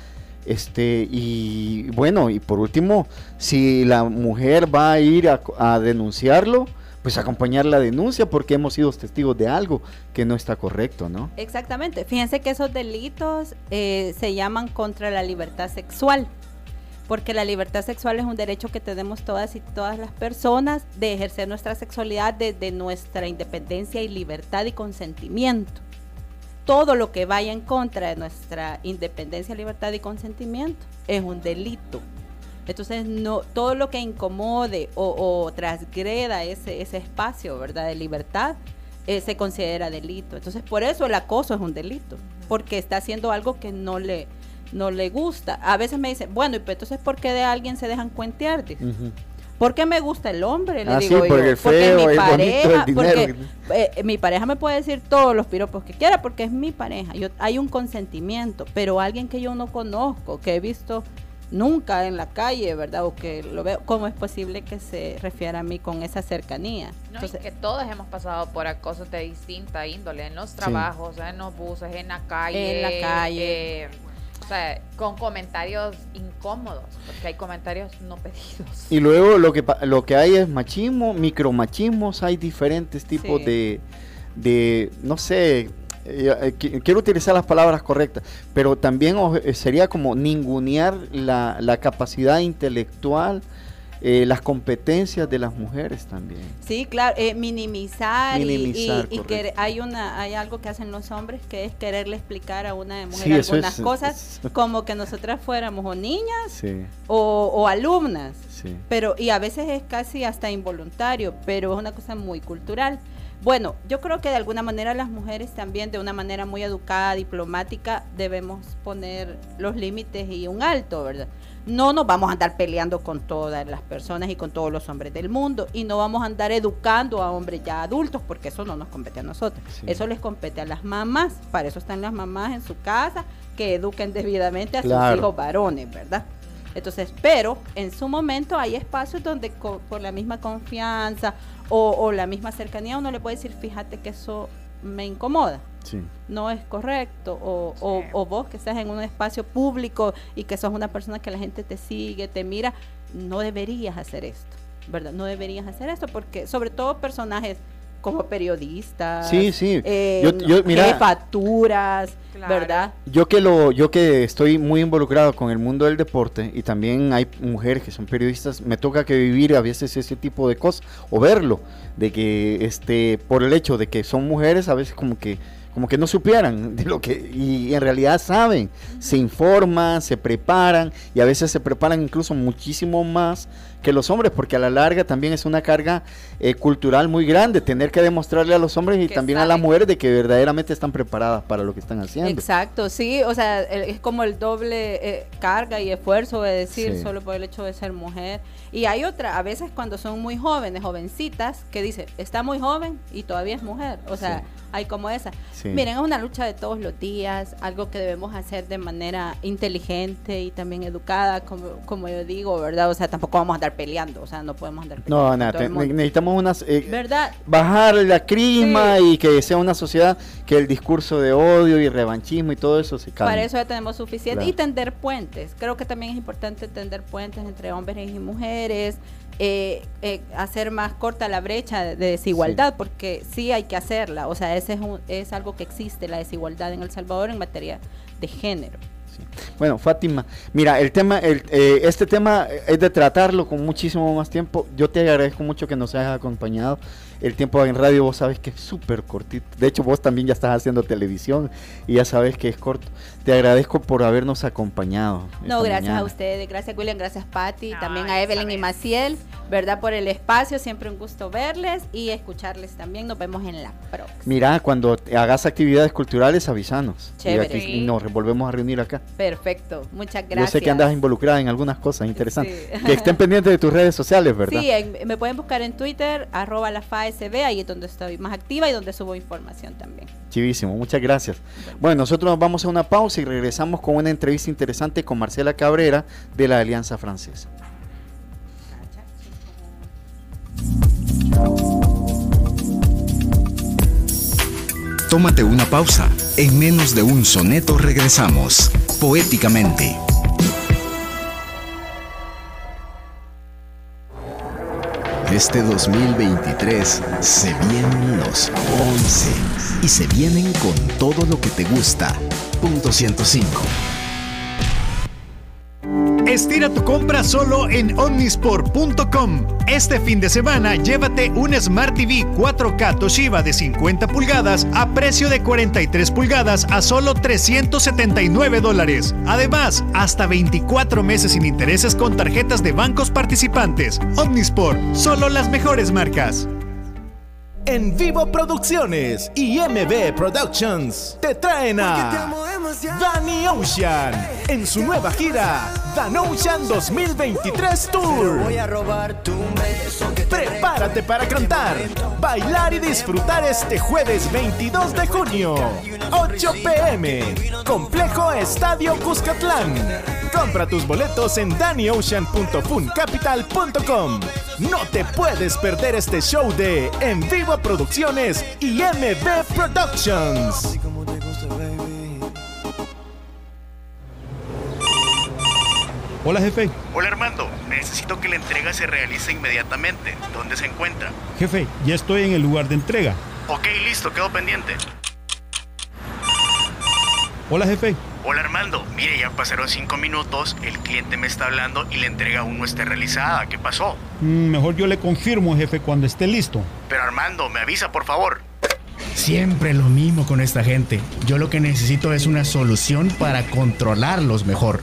este y bueno y por último si la mujer va a ir a, denunciarlo pues acompañar la denuncia porque hemos sido testigos de algo que no está correcto no Exactamente. Fíjense que esos delitos eh, se llaman contra la libertad sexual, porque la libertad sexual es un derecho que tenemos todas y todas las personas de ejercer nuestra sexualidad desde nuestra independencia y libertad y consentimiento. Todo lo que vaya en contra de nuestra independencia, libertad y consentimiento es un delito. Entonces, no, todo lo que incomode o, o transgreda ese, ese espacio, ¿verdad?, de libertad, eh, se considera delito. Entonces, por eso el acoso es un delito, porque está haciendo algo que no le, no le gusta. A veces me dicen, bueno, y pues, entonces, ¿por qué de alguien se dejan cuentear? Dice. ¿Por qué me gusta el hombre? Le Ah, digo yo. porque feo, el bonito, el dinero. porque, eh, mi pareja me puede decir todos los piropos que quiera porque es mi pareja. Yo, hay un consentimiento, pero alguien que yo no conozco, que he visto nunca en la calle, ¿verdad? O que lo veo, ¿cómo es posible que se refiera a mí con esa cercanía? No, y Entonces, que todos hemos pasado por acosos de distinta índole, en los trabajos, en los buses, en la calle. En la calle. eh, o sea, con comentarios incómodos, porque hay comentarios no pedidos. Y luego lo que lo que hay es machismo, micromachismos, hay diferentes tipos Sí. de, de, no sé, eh, eh, qui- quiero utilizar las palabras correctas, pero también eh, sería como ningunear la, la capacidad intelectual, eh, las competencias de las mujeres también. Sí, claro, eh, minimizar, y- Minimizar, y, que hay una hay algo que hacen los hombres que es quererle explicar a una mujer Sí, algunas es- cosas como que nosotras fuéramos o niñas Sí, o, o alumnas. sí. Pero, y a veces es casi hasta involuntario, pero es una cosa muy cultural. Bueno, yo creo que de alguna manera las mujeres también, de una manera muy educada, diplomática, debemos poner los límites y un alto, ¿verdad? No nos vamos a andar peleando con todas las personas y con todos los hombres del mundo, y no vamos a andar educando a hombres ya adultos, porque eso no nos compete a nosotros. Sí. Eso les compete a las mamás, para eso están las mamás en su casa, que eduquen debidamente a Claro. sus hijos varones, ¿verdad? Entonces, pero en su momento hay espacios donde co- por la misma confianza o, o la misma cercanía uno le puede decir, fíjate que eso me incomoda, sí. no es correcto. O, o- o vos que estás en un espacio público y que sos una persona que la gente te sigue, te mira, no deberías hacer esto, ¿verdad? No deberías hacer esto porque sobre todo personajes como periodistas, Sí, sí. eh, Yo- yo- mira- jefaturas, Claro. ¿verdad? Yo que lo, yo que estoy muy involucrado con el mundo del deporte y también hay mujeres que son periodistas, me toca que vivir a veces ese tipo de cosas o verlo, de que este, por el hecho de que son mujeres a veces como que como que no supieran de lo que y en realidad saben, se informan, se preparan y a veces se preparan incluso muchísimo más que los hombres, porque a la larga también es una carga eh, cultural muy grande tener que demostrarle a los hombres y Que también a las mujeres de que verdaderamente están preparadas para lo que están haciendo. Exacto, sí, o sea, es como el doble eh, carga y esfuerzo de decir Sí. solo por el hecho de ser mujer. Y hay otra, a veces cuando son muy jóvenes, jovencitas, que dice, está muy joven y todavía es mujer. O sea, Sí. hay como esa. Sí. Miren, es una lucha de todos los días, algo que debemos hacer de manera inteligente y también educada, como, como yo digo, ¿verdad? O sea, tampoco vamos a andar peleando, o sea, no podemos andar No, peleando. nada, te- mundo. necesitamos unas... eh, ¿Verdad? bajar la crisma y que sea una sociedad que el discurso de odio y revanchismo y todo eso se calme. Para eso ya tenemos suficiente. Claro. Y tender puentes. Creo que también es importante tender puentes entre hombres y mujeres. eh, eh, hacer más corta la brecha de desigualdad, porque sí hay que hacerla. O sea, ese es, un- es algo que existe, la desigualdad en El Salvador en materia de género. Bueno, Fátima, mira, el tema, el, eh, este tema es de tratarlo con muchísimo más tiempo. Yo te agradezco mucho que nos hayas acompañado. El tiempo en radio, vos sabes que es súper cortito. De hecho, vos también ya estás haciendo televisión y ya sabes que es corto. Te agradezco por habernos acompañado. No, gracias mañana. a ustedes, gracias William, gracias Patti, No, también a Evelyn y. Maciel, ¿verdad? Por el espacio, siempre un gusto verles y escucharles también. Nos vemos en la próxima. Mira, cuando te hagas actividades culturales, avisanos. Y, Chévere. aquí- y nos volvemos a reunir acá. Perfecto, muchas gracias. Yo sé que andas involucrada en algunas cosas interesantes. Sí. Que estén pendientes de tus redes sociales, ¿verdad? Sí, en- me pueden buscar en Twitter, arroba la FASB, ahí es donde estoy más activa y donde subo información también. Chivísimo, muchas gracias. Bueno, nosotros nos vamos a una pausa y regresamos con una entrevista interesante con Marcela Cabrera de la Alianza Francesa. Tómate una pausa. En menos de un soneto regresamos. Poéticamente. Este 2023 se vienen los 11 y se vienen con todo lo que te gusta. Punto 105. Estira tu compra solo en omnisport.com. Este fin de semana llévate un Smart TV 4K Toshiba de 50 pulgadas a precio de 43 pulgadas a solo 379 dólares. Además, hasta 24 meses sin intereses con tarjetas de bancos participantes. Omnisport, solo las mejores marcas. En Vivo Producciones y MB Productions te traen a Danny Ocean en su nueva gira Dan Ocean 2023 Tour. Prepárate para cantar, bailar y disfrutar este jueves 22 de junio, 8 pm, Complejo Estadio Cuscatlán. Compra tus boletos en dannyocean.funcapital.com. No te puedes perder este show de En Vivo Producciones y MB Productions. Hola jefe. Hola Armando, necesito que la entrega se realice inmediatamente. ¿Dónde se encuentra? Jefe, ya estoy en el lugar de entrega. Ok, listo, quedo pendiente. Hola jefe. Hola Armando, mire, ya pasaron cinco minutos, el cliente me está hablando y la entrega aún no está realizada. ¿Qué pasó? Mm, mejor yo le confirmo jefe cuando esté listo. Pero Armando, me avisa por favor. Siempre lo mismo con esta gente. Yo lo que necesito es una solución para controlarlos mejor.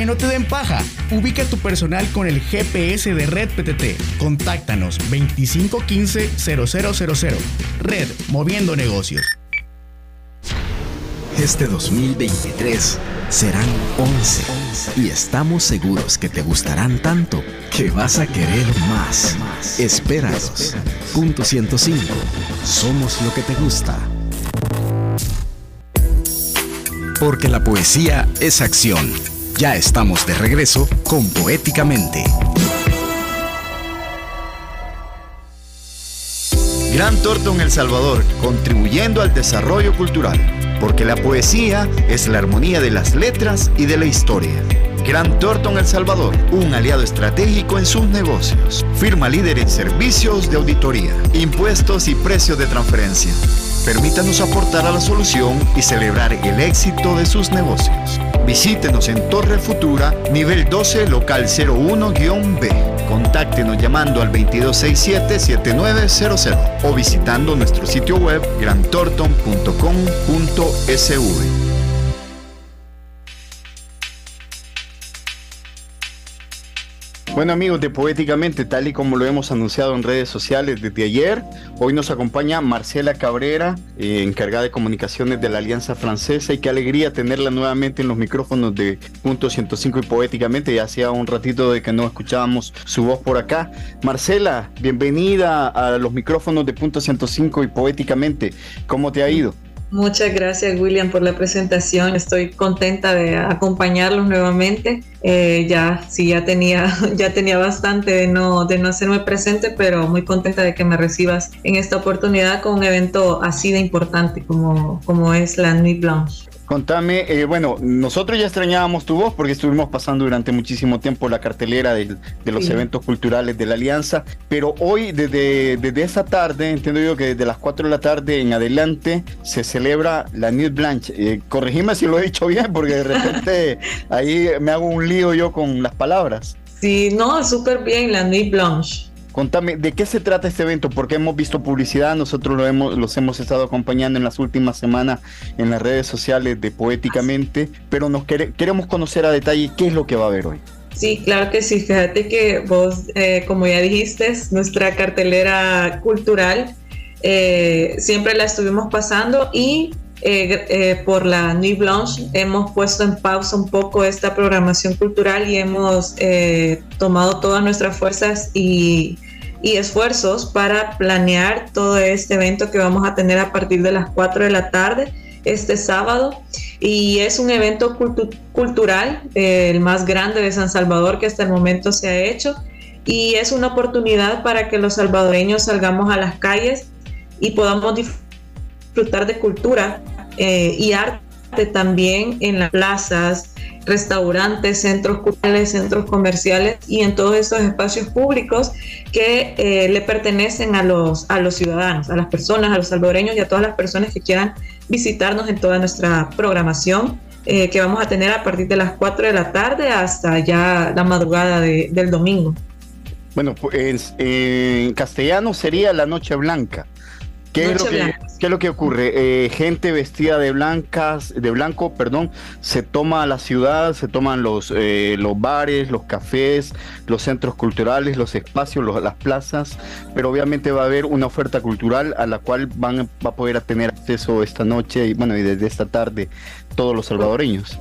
Que no te den paja. Ubica tu personal con el GPS de Red PTT. Contáctanos 2515-0000. Red, moviendo negocios. Este 2023 serán 11 y estamos seguros que te gustarán tanto que vas a querer más. Espéralos. Punto 105. Somos lo que te gusta. Porque la poesía es acción. Ya estamos de regreso con Poéticamente. Gran Torto El Salvador, contribuyendo al desarrollo cultural, porque la poesía es la armonía de las letras y de la historia. Gran Torto El Salvador, un aliado estratégico en sus negocios. Firma líder en servicios de auditoría, impuestos y precios de transferencia. Permítanos aportar a la solución y celebrar el éxito de sus negocios. Visítenos en Torre Futura, nivel 12, local 01-B. Contáctenos llamando al 2267-7900 o visitando nuestro sitio web grantorton.com.sv. Bueno amigos de Poéticamente, tal y como lo hemos anunciado en redes sociales desde ayer, hoy nos acompaña Marcela Cabrera, eh, encargada de comunicaciones de la Alianza Francesa y qué alegría tenerla nuevamente en los micrófonos de Punto 105 y Poéticamente, ya hacía un ratito de que no escuchábamos su voz por acá. Marcela, bienvenida a los micrófonos de Punto 105 y Poéticamente, ¿cómo te ha ido? Muchas gracias William por la presentación. Estoy contenta de acompañarlos nuevamente. Eh, ya sí ya tenía ya tenía bastante de no de no hacerme presente, pero muy contenta de que me recibas en esta oportunidad con un evento así de importante como como es la Nuit Blanche. Contame, eh, bueno, nosotros ya extrañábamos tu voz porque estuvimos pasando durante muchísimo tiempo la cartelera de, los eventos culturales de la Alianza, pero hoy desde, desde esa tarde, entiendo yo que desde las 4 de la tarde en adelante se celebra la Nuit Blanche. Eh, corregime si lo he dicho bien porque de repente ahí me hago un lío yo con las palabras. Sí, no, súper bien, la Nuit Blanche. Contame, ¿de qué se trata este evento? Porque hemos visto publicidad, nosotros lo hemos, los hemos estado acompañando en las últimas semanas en las redes sociales de Poéticamente, pero nos queremos conocer a detalle qué es lo que va a haber hoy. Sí, claro que sí. Fíjate que vos, eh, como ya dijiste, nuestra cartelera cultural eh, siempre la estuvimos pasando y eh, por la Nuit Blanche hemos puesto en pausa un poco esta programación cultural y hemos tomado todas nuestras fuerzas y, esfuerzos para planear todo este evento que vamos a tener a partir de las 4 de la tarde este sábado. Y es un evento cultural, el más grande de San Salvador que hasta el momento se ha hecho. Y es una oportunidad para que los salvadoreños salgamos a las calles y podamos disfrutar de cultura eh, y arte también en las plazas, restaurantes, centros culturales, centros comerciales y en todos esos espacios públicos que eh, le pertenecen a los, a los ciudadanos, a las personas, a los salvadoreños y a todas las personas que quieran visitarnos en toda nuestra programación. Eh, que vamos a tener a partir de las 4 de la tarde hasta ya la madrugada del domingo. Bueno, pues en castellano sería la Noche Blanca. ¿Qué, es lo, que, ¿Qué es lo, que, ocurre? Eh, gente vestida de blancas, de blanco, perdón, se toma la ciudad, se toman los, eh, los bares, los cafés, los centros culturales, los espacios, las plazas, pero obviamente va a haber una oferta cultural a la cual van va a poder tener acceso esta noche y bueno y desde esta tarde todos los salvadoreños.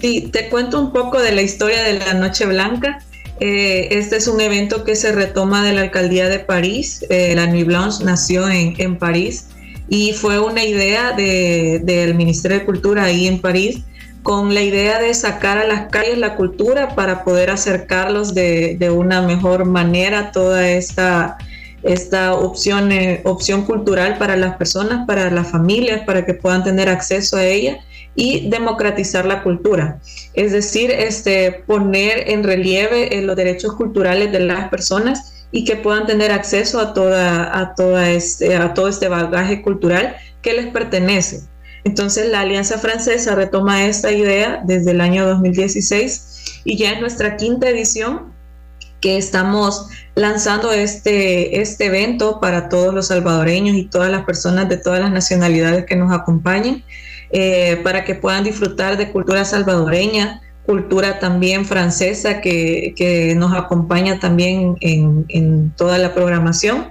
Sí, te cuento un poco de la historia de la Noche Blanca. Eh, este es un evento que se retoma de la alcaldía de París. Eh, la Nuit Blanche nació en, París y fue una idea del Ministerio de Cultura ahí en París con la idea de sacar a las calles la cultura para poder acercarlos de, una mejor manera toda esta, esta opción, eh, opción cultural para las personas, para las familias, para que puedan tener acceso a ella y democratizar la cultura. Es decir, este, poner en relieve eh, los derechos culturales de las personas y que puedan tener acceso a, toda, a, toda este, a todo este bagaje cultural que les pertenece. Entonces la Alianza Francesa retoma esta idea desde el año 2016 y ya es nuestra quinta edición que estamos lanzando este, este evento para todos los salvadoreños y todas las personas de todas las nacionalidades que nos acompañen. Eh, para que puedan disfrutar de cultura salvadoreña, cultura también francesa que, nos acompaña también en, toda la programación,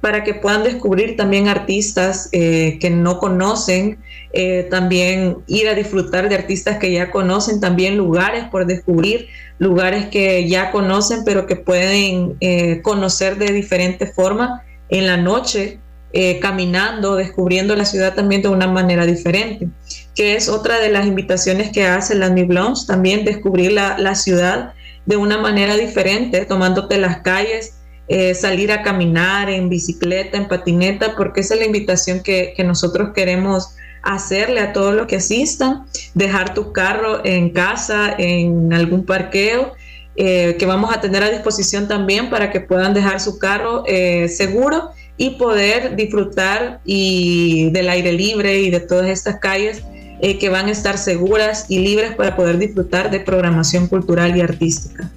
para que puedan descubrir también artistas eh, que no conocen, eh, también ir a disfrutar de artistas que ya conocen, también lugares por descubrir, lugares que ya conocen, pero que pueden conocer de diferente forma en la noche eh, caminando, descubriendo la ciudad también de una manera diferente, que es otra de las invitaciones que hace la Blanche, también descubrir la, ciudad de una manera diferente, tomándote las calles, eh, salir a caminar en bicicleta, en patineta, porque esa es la invitación que, nosotros queremos hacerle a todos los que asistan, dejar tu carro en casa, en algún parqueo, eh, que vamos a tener a disposición también para que puedan dejar su carro seguro y poder disfrutar y del aire libre y de todas estas calles eh, que van a estar seguras y libres para poder disfrutar de programación cultural y artística.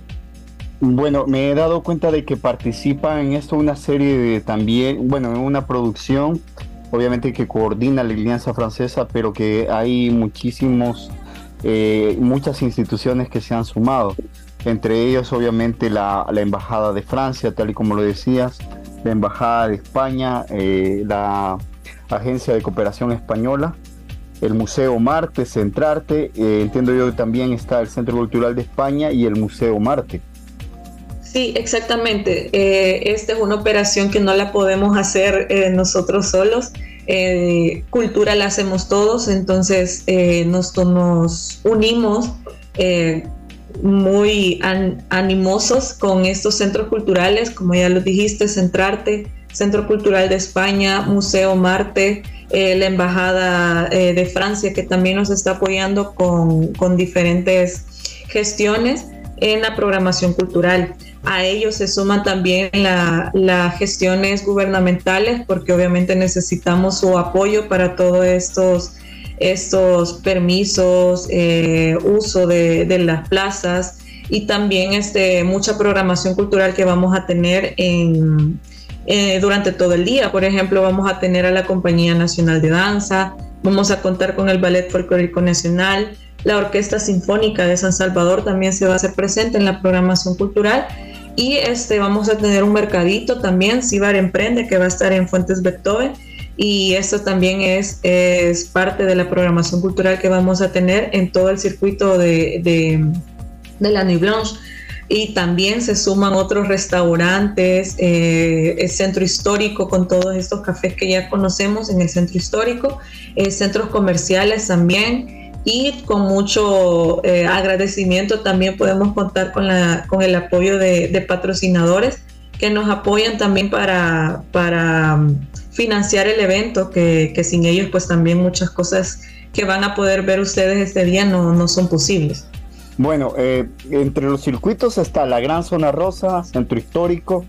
Bueno, me he dado cuenta de que participa en esto una serie de también, bueno, en una producción, obviamente que coordina la Alianza Francesa, pero que hay muchísimos, eh, muchas instituciones que se han sumado. entre ellos obviamente la, Embajada de Francia, tal y como lo decías, la Embajada de España, eh, la Agencia de Cooperación Española, el Museo Marte, Centrarte, eh, entiendo yo que también está el Centro Cultural de España y el Museo Marte. Sí, exactamente. Eh, esta es una operación que no la podemos hacer nosotros solos. cultura la hacemos todos, entonces nos, nos unimos muy animosos con estos centros culturales, como ya lo dijiste, Centrarte, Centro Cultural de España, Museo Marte, eh, la Embajada eh, de Francia, que también nos está apoyando con, con, diferentes gestiones en la programación cultural. A ellos se suman también las gestiones gubernamentales, porque obviamente necesitamos su apoyo para todos estos estos permisos, eh, uso de, las plazas y también este, mucha programación cultural que vamos a tener en, eh, durante todo el día. Por ejemplo, vamos a tener a la Compañía Nacional de Danza, vamos a contar con el Ballet Folclórico Nacional, la Orquesta Sinfónica de San Salvador también se va a hacer presente en la programación cultural y este, vamos a tener un mercadito también, Cibar Emprende, que va a estar en Fuentes Beethoven y esto también es, es parte de la programación cultural que vamos a tener en todo el circuito de, de, la Nuit Blanche. Y también se suman otros restaurantes, eh, el centro histórico con todos estos cafés que ya conocemos en el centro histórico, eh, centros comerciales también, y con mucho eh, agradecimiento también podemos contar con, la, con el apoyo de, de patrocinadores que nos apoyan también para, para financiar el evento, que, sin ellos pues también muchas cosas que van a poder ver ustedes este día no, no son posibles. Bueno, eh, entre los circuitos está la Gran Zona Rosa, Centro Histórico,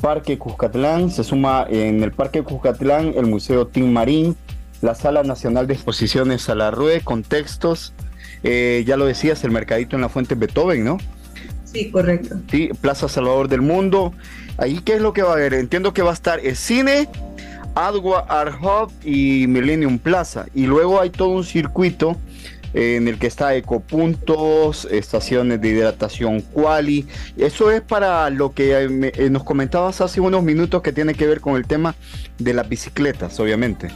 Parque Cuscatlán, se suma en el Parque Cuscatlán el Museo Tim Marín, la Sala Nacional de Exposiciones Salarrué, Contextos, eh, ya lo decías, el Mercadito en la Fuente Beethoven, ¿no? Sí, correcto. Sí, Plaza Salvador del Mundo. Ahí, ¿qué es lo que va a haber? Entiendo que va a estar el cine, Adwa Art Hub y Millennium Plaza. Y luego hay todo un circuito eh, en el que está ecopuntos, estaciones de hidratación quali. Eso es para lo que eh, eh, nos comentabas hace unos minutos que tiene que ver con el tema de las bicicletas, obviamente.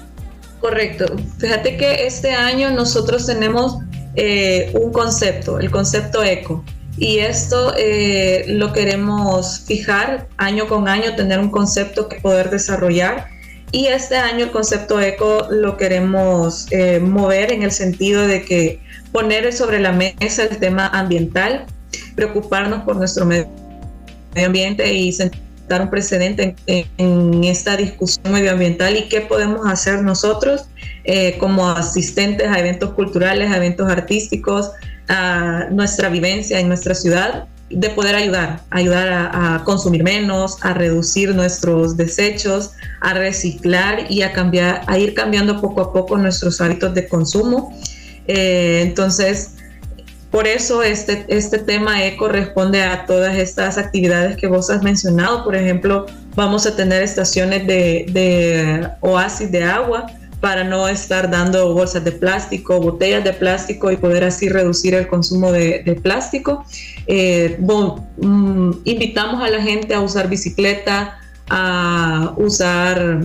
Correcto. Fíjate que este año nosotros tenemos un concepto, el concepto eco. Y esto lo queremos fijar año con año, tener un concepto que poder desarrollar y este año el concepto eco lo queremos eh, mover en el sentido de que poner sobre la mesa el tema ambiental, preocuparnos por nuestro medio ambiente y sentar un precedente en, esta discusión medioambiental y qué podemos hacer nosotros eh, como asistentes a eventos culturales, a eventos artísticos, a nuestra vivencia en nuestra ciudad de poder ayudar, ayudar a, consumir menos, a reducir nuestros desechos, a reciclar y a cambiar, a ir cambiando poco a poco nuestros hábitos de consumo. Eh, entonces, por eso este, este tema eco responde a todas estas actividades que vos has mencionado. Por ejemplo, vamos a tener estaciones de, de oasis de agua para no estar dando bolsas de plástico, botellas de plástico y poder así reducir el consumo de, plástico. Eh, mm, invitamos a la gente a usar bicicleta, a usar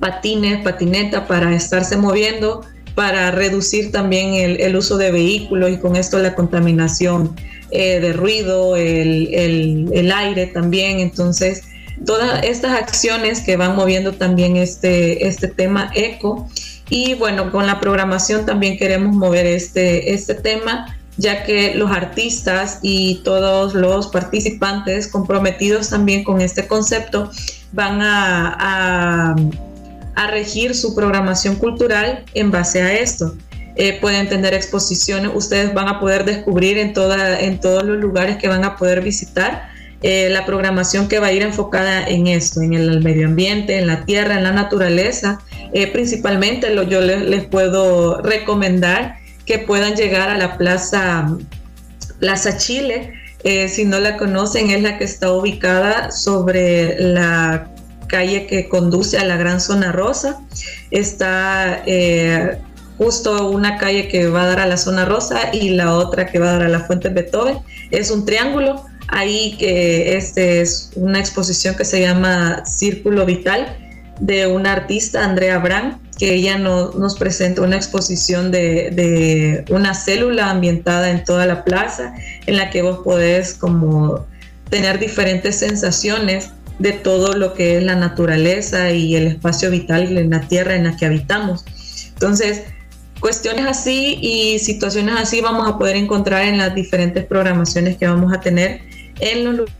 patines, patineta para estarse moviendo, para reducir también el, uso de vehículos y con esto la contaminación eh, de ruido, el, el aire también. Entonces, todas estas acciones que van moviendo también este, este tema eco. Y bueno, con la programación también queremos mover este, este tema, ya que los artistas y todos los participantes comprometidos también con este concepto van a, a, regir su programación cultural en base a esto. Eh, pueden tener exposiciones, ustedes van a poder descubrir en, toda, en todos los lugares que van a poder visitar eh, la programación que va a ir enfocada en esto, en el medio ambiente, en la tierra, en la naturaleza. Eh, principalmente lo, yo les, puedo recomendar que puedan llegar a la Plaza, Plaza Chile. Eh, si no la conocen, es la que está ubicada sobre la calle que conduce a la Gran Zona Rosa. Está justo una calle que va a dar a la zona rosa y la otra que va a dar a la fuente Beethoven. Es un triángulo. Ahí que este es una exposición que se llama Círculo Vital de una artista, Andrea Brand, que ella nos presenta una exposición de, de, una célula ambientada en toda la plaza, en la que vos podés como tener diferentes sensaciones de todo lo que es la naturaleza y el espacio vital en la tierra en la que habitamos. Entonces, cuestiones así y situaciones así vamos a poder encontrar en las diferentes programaciones que vamos a tener en los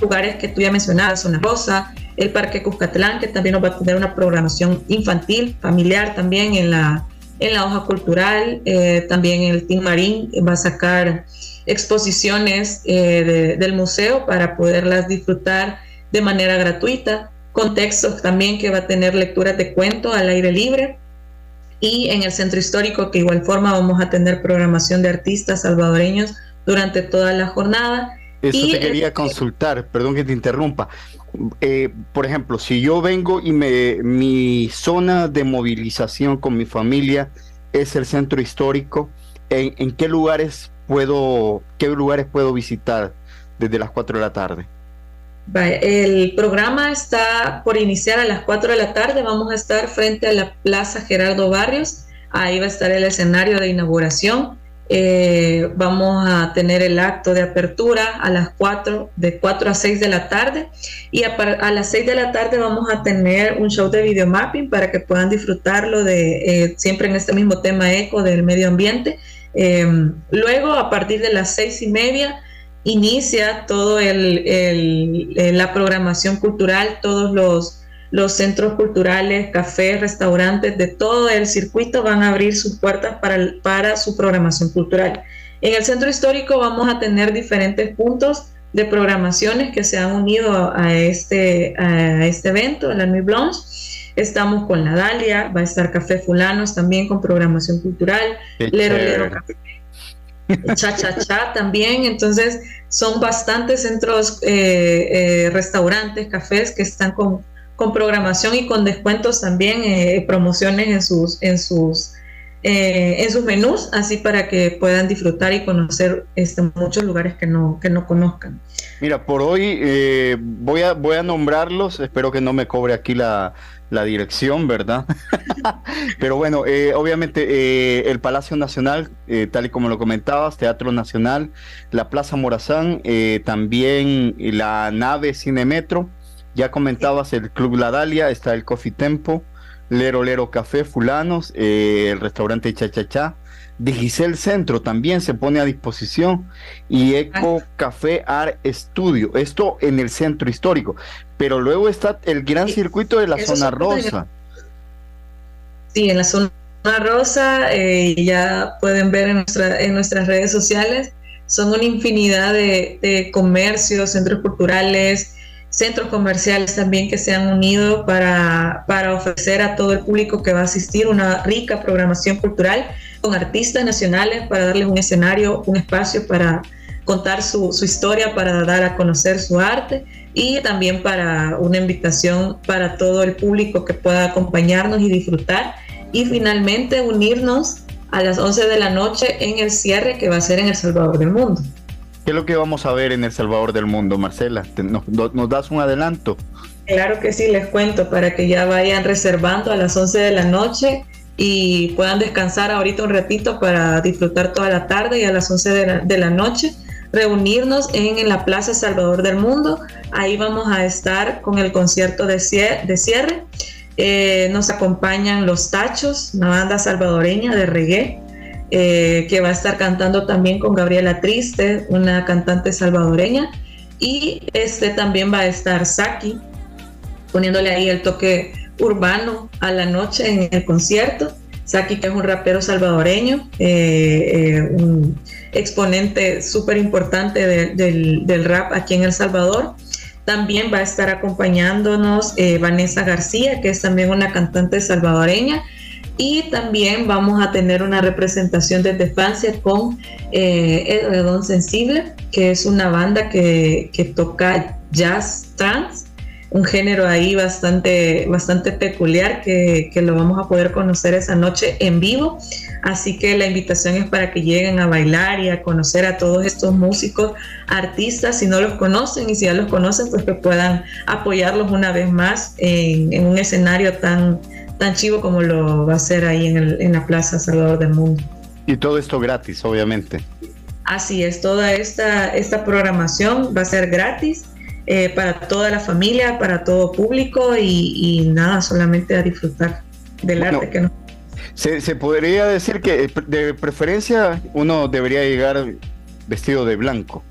lugares que tú ya mencionabas, Zona Rosa, el Parque Cuscatlán, que también nos va a tener una programación infantil, familiar también en la, en la hoja cultural, eh, también el Team Marín va a sacar exposiciones eh, del museo para poderlas disfrutar de manera gratuita, contextos también que va a tener lecturas de cuento al aire libre. Y en el centro histórico que igual forma vamos a tener programación de artistas salvadoreños durante toda la jornada. Eso te quería consultar, perdón que te interrumpa. Eh, por ejemplo, si yo vengo y me, mi zona de movilización con mi familia es el centro histórico, ¿en, qué lugares puedo, qué lugares puedo visitar desde las 4 de la tarde? El programa está por iniciar a las 4 de la tarde. Vamos a estar frente a la Plaza Gerardo Barrios. Ahí va a estar el escenario de inauguración. Eh, vamos a tener el acto de apertura a las 4, de 4 a 6 de la tarde. Y a, las 6 de la tarde vamos a tener un show de videomapping para que puedan disfrutarlo de eh, siempre en este mismo tema eco del medio ambiente. Em, luego, a partir de las 6 y media, inicia todo el, la programación cultural, todos los, los centros culturales, cafés, restaurantes de todo el circuito van a abrir sus puertas para, para su programación cultural. En el centro histórico vamos a tener diferentes puntos de programaciones que se han unido a, este, a este evento, la Nuit Blanche. Estamos con la Dalia, va a estar Café Fulanos también con programación cultural, Lero Lero Café Cha Cha Cha también. Entonces, son bastantes centros, eh, eh, restaurantes, cafés que están con, con, programación y con descuentos también, eh, promociones en sus, en sus en sus menús, así para que puedan disfrutar y conocer este, muchos lugares que no, que no conozcan. Mira, por hoy voy, a, voy a nombrarlos, espero que no me cobre aquí la, la dirección, ¿verdad? Pero bueno, eh, obviamente eh, el Palacio Nacional, eh, tal y como lo comentabas, Teatro Nacional, la Plaza Morazán, también la nave Cinemetro, ya comentabas el Club La Dalia, está el Coffee Tempo, Lero Lero Café, Fulanos, el restaurante Cha Cha Cha, Digicel Centro también se pone a disposición y Eco Café Art Studio, esto en el centro histórico, pero luego está el gran circuito de la zona rosa. Sí, en la zona rosa eh, ya pueden ver en, nuestra, en nuestras redes sociales, son una infinidad de, de comercios, centros culturales, centros comerciales también que se han unido para, para ofrecer a todo el público que va a asistir una rica programación cultural con artistas nacionales para darles un escenario, un espacio para contar su, historia, para dar a conocer su arte y también para una invitación para todo el público que pueda acompañarnos y disfrutar y finalmente unirnos a las 11 de la noche en el cierre que va a ser en El Salvador del Mundo. ¿Qué es lo que vamos a ver en El Salvador del Mundo, Marcela? ¿Nos, das un adelanto? Claro que sí, les cuento para que ya vayan reservando a las 11 de la noche y puedan descansar ahorita un ratito para disfrutar toda la tarde y a las 11 de la, noche reunirnos en, la Plaza Salvador del Mundo. Ahí vamos a estar con el concierto de cierre. Eh, nos acompañan Los Tachos, una banda salvadoreña de reggae, eh, que va a estar cantando también con Gabriela Triste, una cantante salvadoreña. Y este también va a estar Saki, poniéndole ahí el toque urbano a la noche en el concierto. Saki, que es un rapero salvadoreño, eh, eh, un exponente súper importante del, rap aquí en El Salvador. También va a estar acompañándonos eh, Vanessa García, que es también una cantante salvadoreña. Y también vamos a tener una representación desde Francia con Edredón Sensible, que es una banda que, que toca jazz trance un género ahí bastante, bastante peculiar que, que, lo vamos a poder conocer esa noche en vivo. Así que la invitación es para que lleguen a bailar y a conocer a todos estos músicos, artistas, si no los conocen y si ya los conocen, pues que puedan apoyarlos una vez más en, en un escenario tan, tan chivo como lo va a ser ahí en, el, en la Plaza Salvador del Mundo. Y todo esto gratis, obviamente. Así es, toda esta, esta programación va a ser gratis eh, para toda la familia, para todo público y, nada, solamente a disfrutar del arte que nos... Se, se podría decir que eh, de preferencia uno debería llegar vestido de blanco,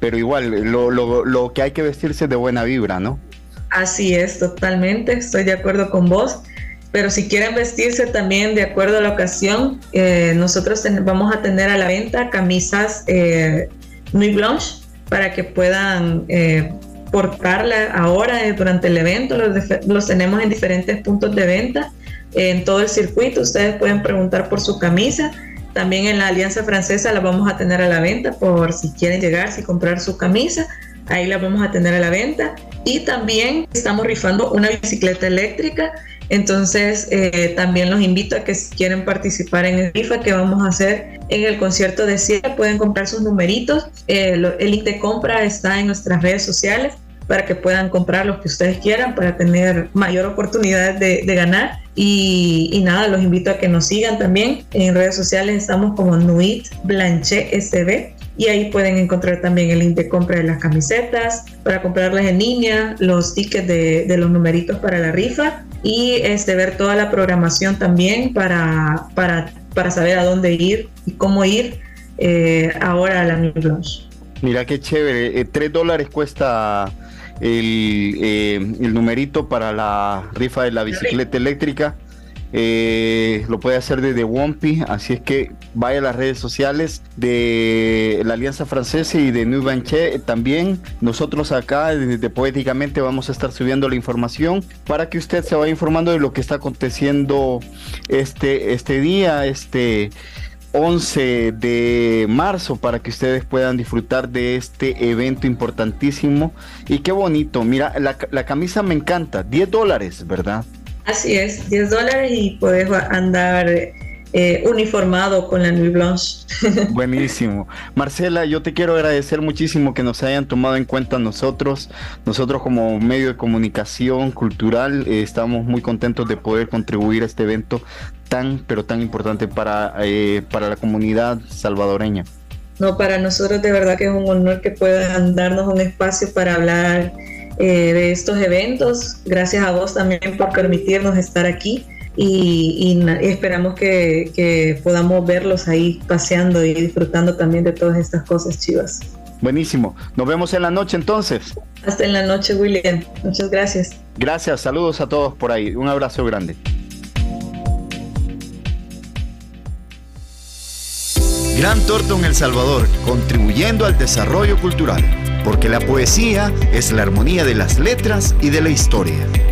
pero igual lo, lo, lo que hay que vestirse de buena vibra, ¿no? Así es, totalmente, estoy de acuerdo con vos pero si quieren vestirse también de acuerdo a la ocasión, eh, nosotros vamos a tener a la venta camisas eh, Nuit Blanche para que puedan eh, portarla ahora eh, durante el evento. Los, tenemos en diferentes puntos de venta en todo el circuito. Ustedes pueden preguntar por su camisa. También en la Alianza Francesa la vamos a tener a la venta por si quieren llegar, si comprar su camisa. Ahí la vamos a tener a la venta. Y también estamos rifando una bicicleta eléctrica entonces, eh, también los invito a que si quieren participar en el rifa que vamos a hacer en el concierto de cierre, pueden comprar sus numeritos. Eh, el link de compra está en nuestras redes sociales para que puedan comprar los que ustedes quieran para tener mayor oportunidad de, ganar. Y, nada, los invito a que nos sigan también. En redes sociales estamos como Nuit Blanche SB y ahí pueden encontrar también el link de compra de las camisetas para comprarlas en línea, los tickets de los numeritos para la rifa y este, ver toda la programación también para, para, para saber a dónde ir y cómo ir eh, ahora a la New Blanche. Mira qué chévere, eh, tres dólares cuesta el, eh, el numerito para la rifa de la bicicleta eléctrica eh, lo puede hacer desde Wompi, así es que vaya a las redes sociales de la Alianza Francesa y de New Banche también. Nosotros acá desde Poéticamente vamos a estar subiendo la información para que usted se vaya informando de lo que está aconteciendo este, este día, este 11 de marzo para que ustedes puedan disfrutar de este evento importantísimo. Y qué bonito, mira, la, la camisa me encanta, 10 dólares, ¿verdad? Así es, 10 dólares y puedes andar eh, uniformado con la Nuit Blanche. Buenísimo. Marcela, yo te quiero agradecer muchísimo que nos hayan tomado en cuenta nosotros. Nosotros como medio de comunicación cultural eh, estamos muy contentos de poder contribuir a este evento tan, pero tan importante para, eh, para la comunidad salvadoreña. No, para nosotros de verdad que es un honor que puedan darnos un espacio para hablar eh, de estos eventos. Gracias a vos también por permitirnos estar aquí y, esperamos que, podamos verlos ahí paseando y disfrutando también de todas estas cosas chivas. Buenísimo. Nos vemos en la noche entonces. Hasta en la noche, William. Muchas gracias. Gracias. Saludos a todos por ahí. Un abrazo grande. Gran Torto El Salvador, contribuyendo al desarrollo cultural porque la poesía es la armonía de las letras y de la historia.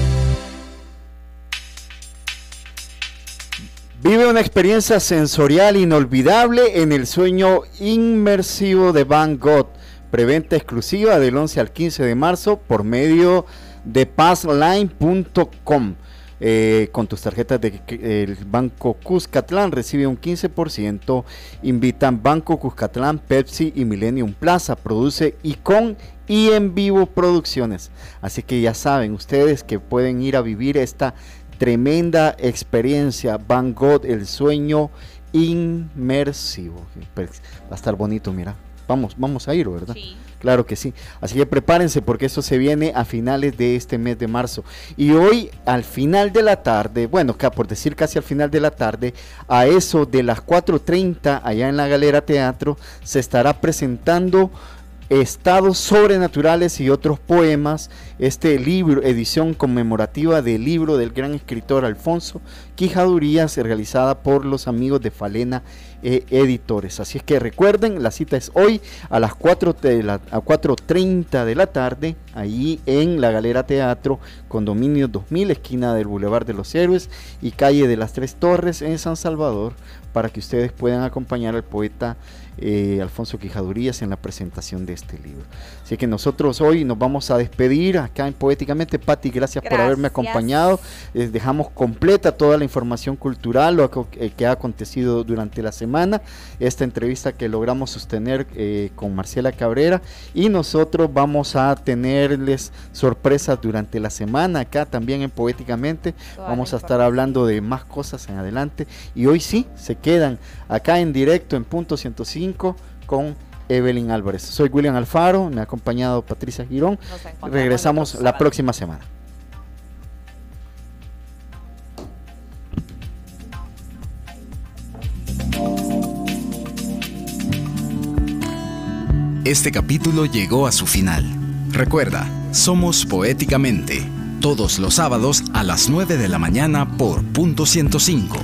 Vive una experiencia sensorial inolvidable en el sueño inmersivo de Van Gogh. Preventa exclusiva del 11 al 15 de marzo por medio de passline.com. Eh, con tus tarjetas del Banco Cuscatlán recibe un 15%. Invitan Banco Cuscatlán, Pepsi y Millennium Plaza. Produce Icon y en vivo producciones. Así que ya saben ustedes que pueden ir a vivir esta tremenda experiencia. Van Gogh, el sueño inmersivo. Pues, va a estar bonito, mira. Vamos, vamos a ir, ¿verdad? Claro que sí. Así que prepárense porque eso se viene a finales de este mes de marzo. Y hoy, al final de la tarde, bueno, por decir casi al final de la tarde, a eso de las 4.30 allá en la Galera Teatro, se estará presentando Estados sobrenaturales y otros poemas, este libro, edición conmemorativa del libro del gran escritor Alfonso Quijadurías, realizada por los amigos de Falena eh, Editores. Así es que recuerden, la cita es hoy a las 4 de 4.30 de la tarde, ahí en la Galera Teatro, Condominio 2000, esquina del Boulevard de los Héroes y calle de las Tres Torres en San Salvador, para que ustedes puedan acompañar al poeta eh, Alfonso Quijadurías en la presentación de este libro. Así que nosotros hoy nos vamos a despedir acá en Poéticamente. Patti, gracias, por haberme acompañado. Les dejamos completa toda la información cultural, lo que, eh, ha acontecido durante la semana, esta entrevista que logramos sostener eh, con Marcela Cabrera y nosotros vamos a tenerles sorpresas durante la semana acá también en Poéticamente. vamos a estar hablando de más cosas en adelante y hoy sí se quedan acá en directo en punto 105 con Evelyn Álvarez. Soy William Alfaro, me ha acompañado Patricia Girón. Regresamos la próxima semana. Este capítulo llegó a su final. Recuerda, somos Poéticamente, todos los sábados a las 9 de la mañana por punto 105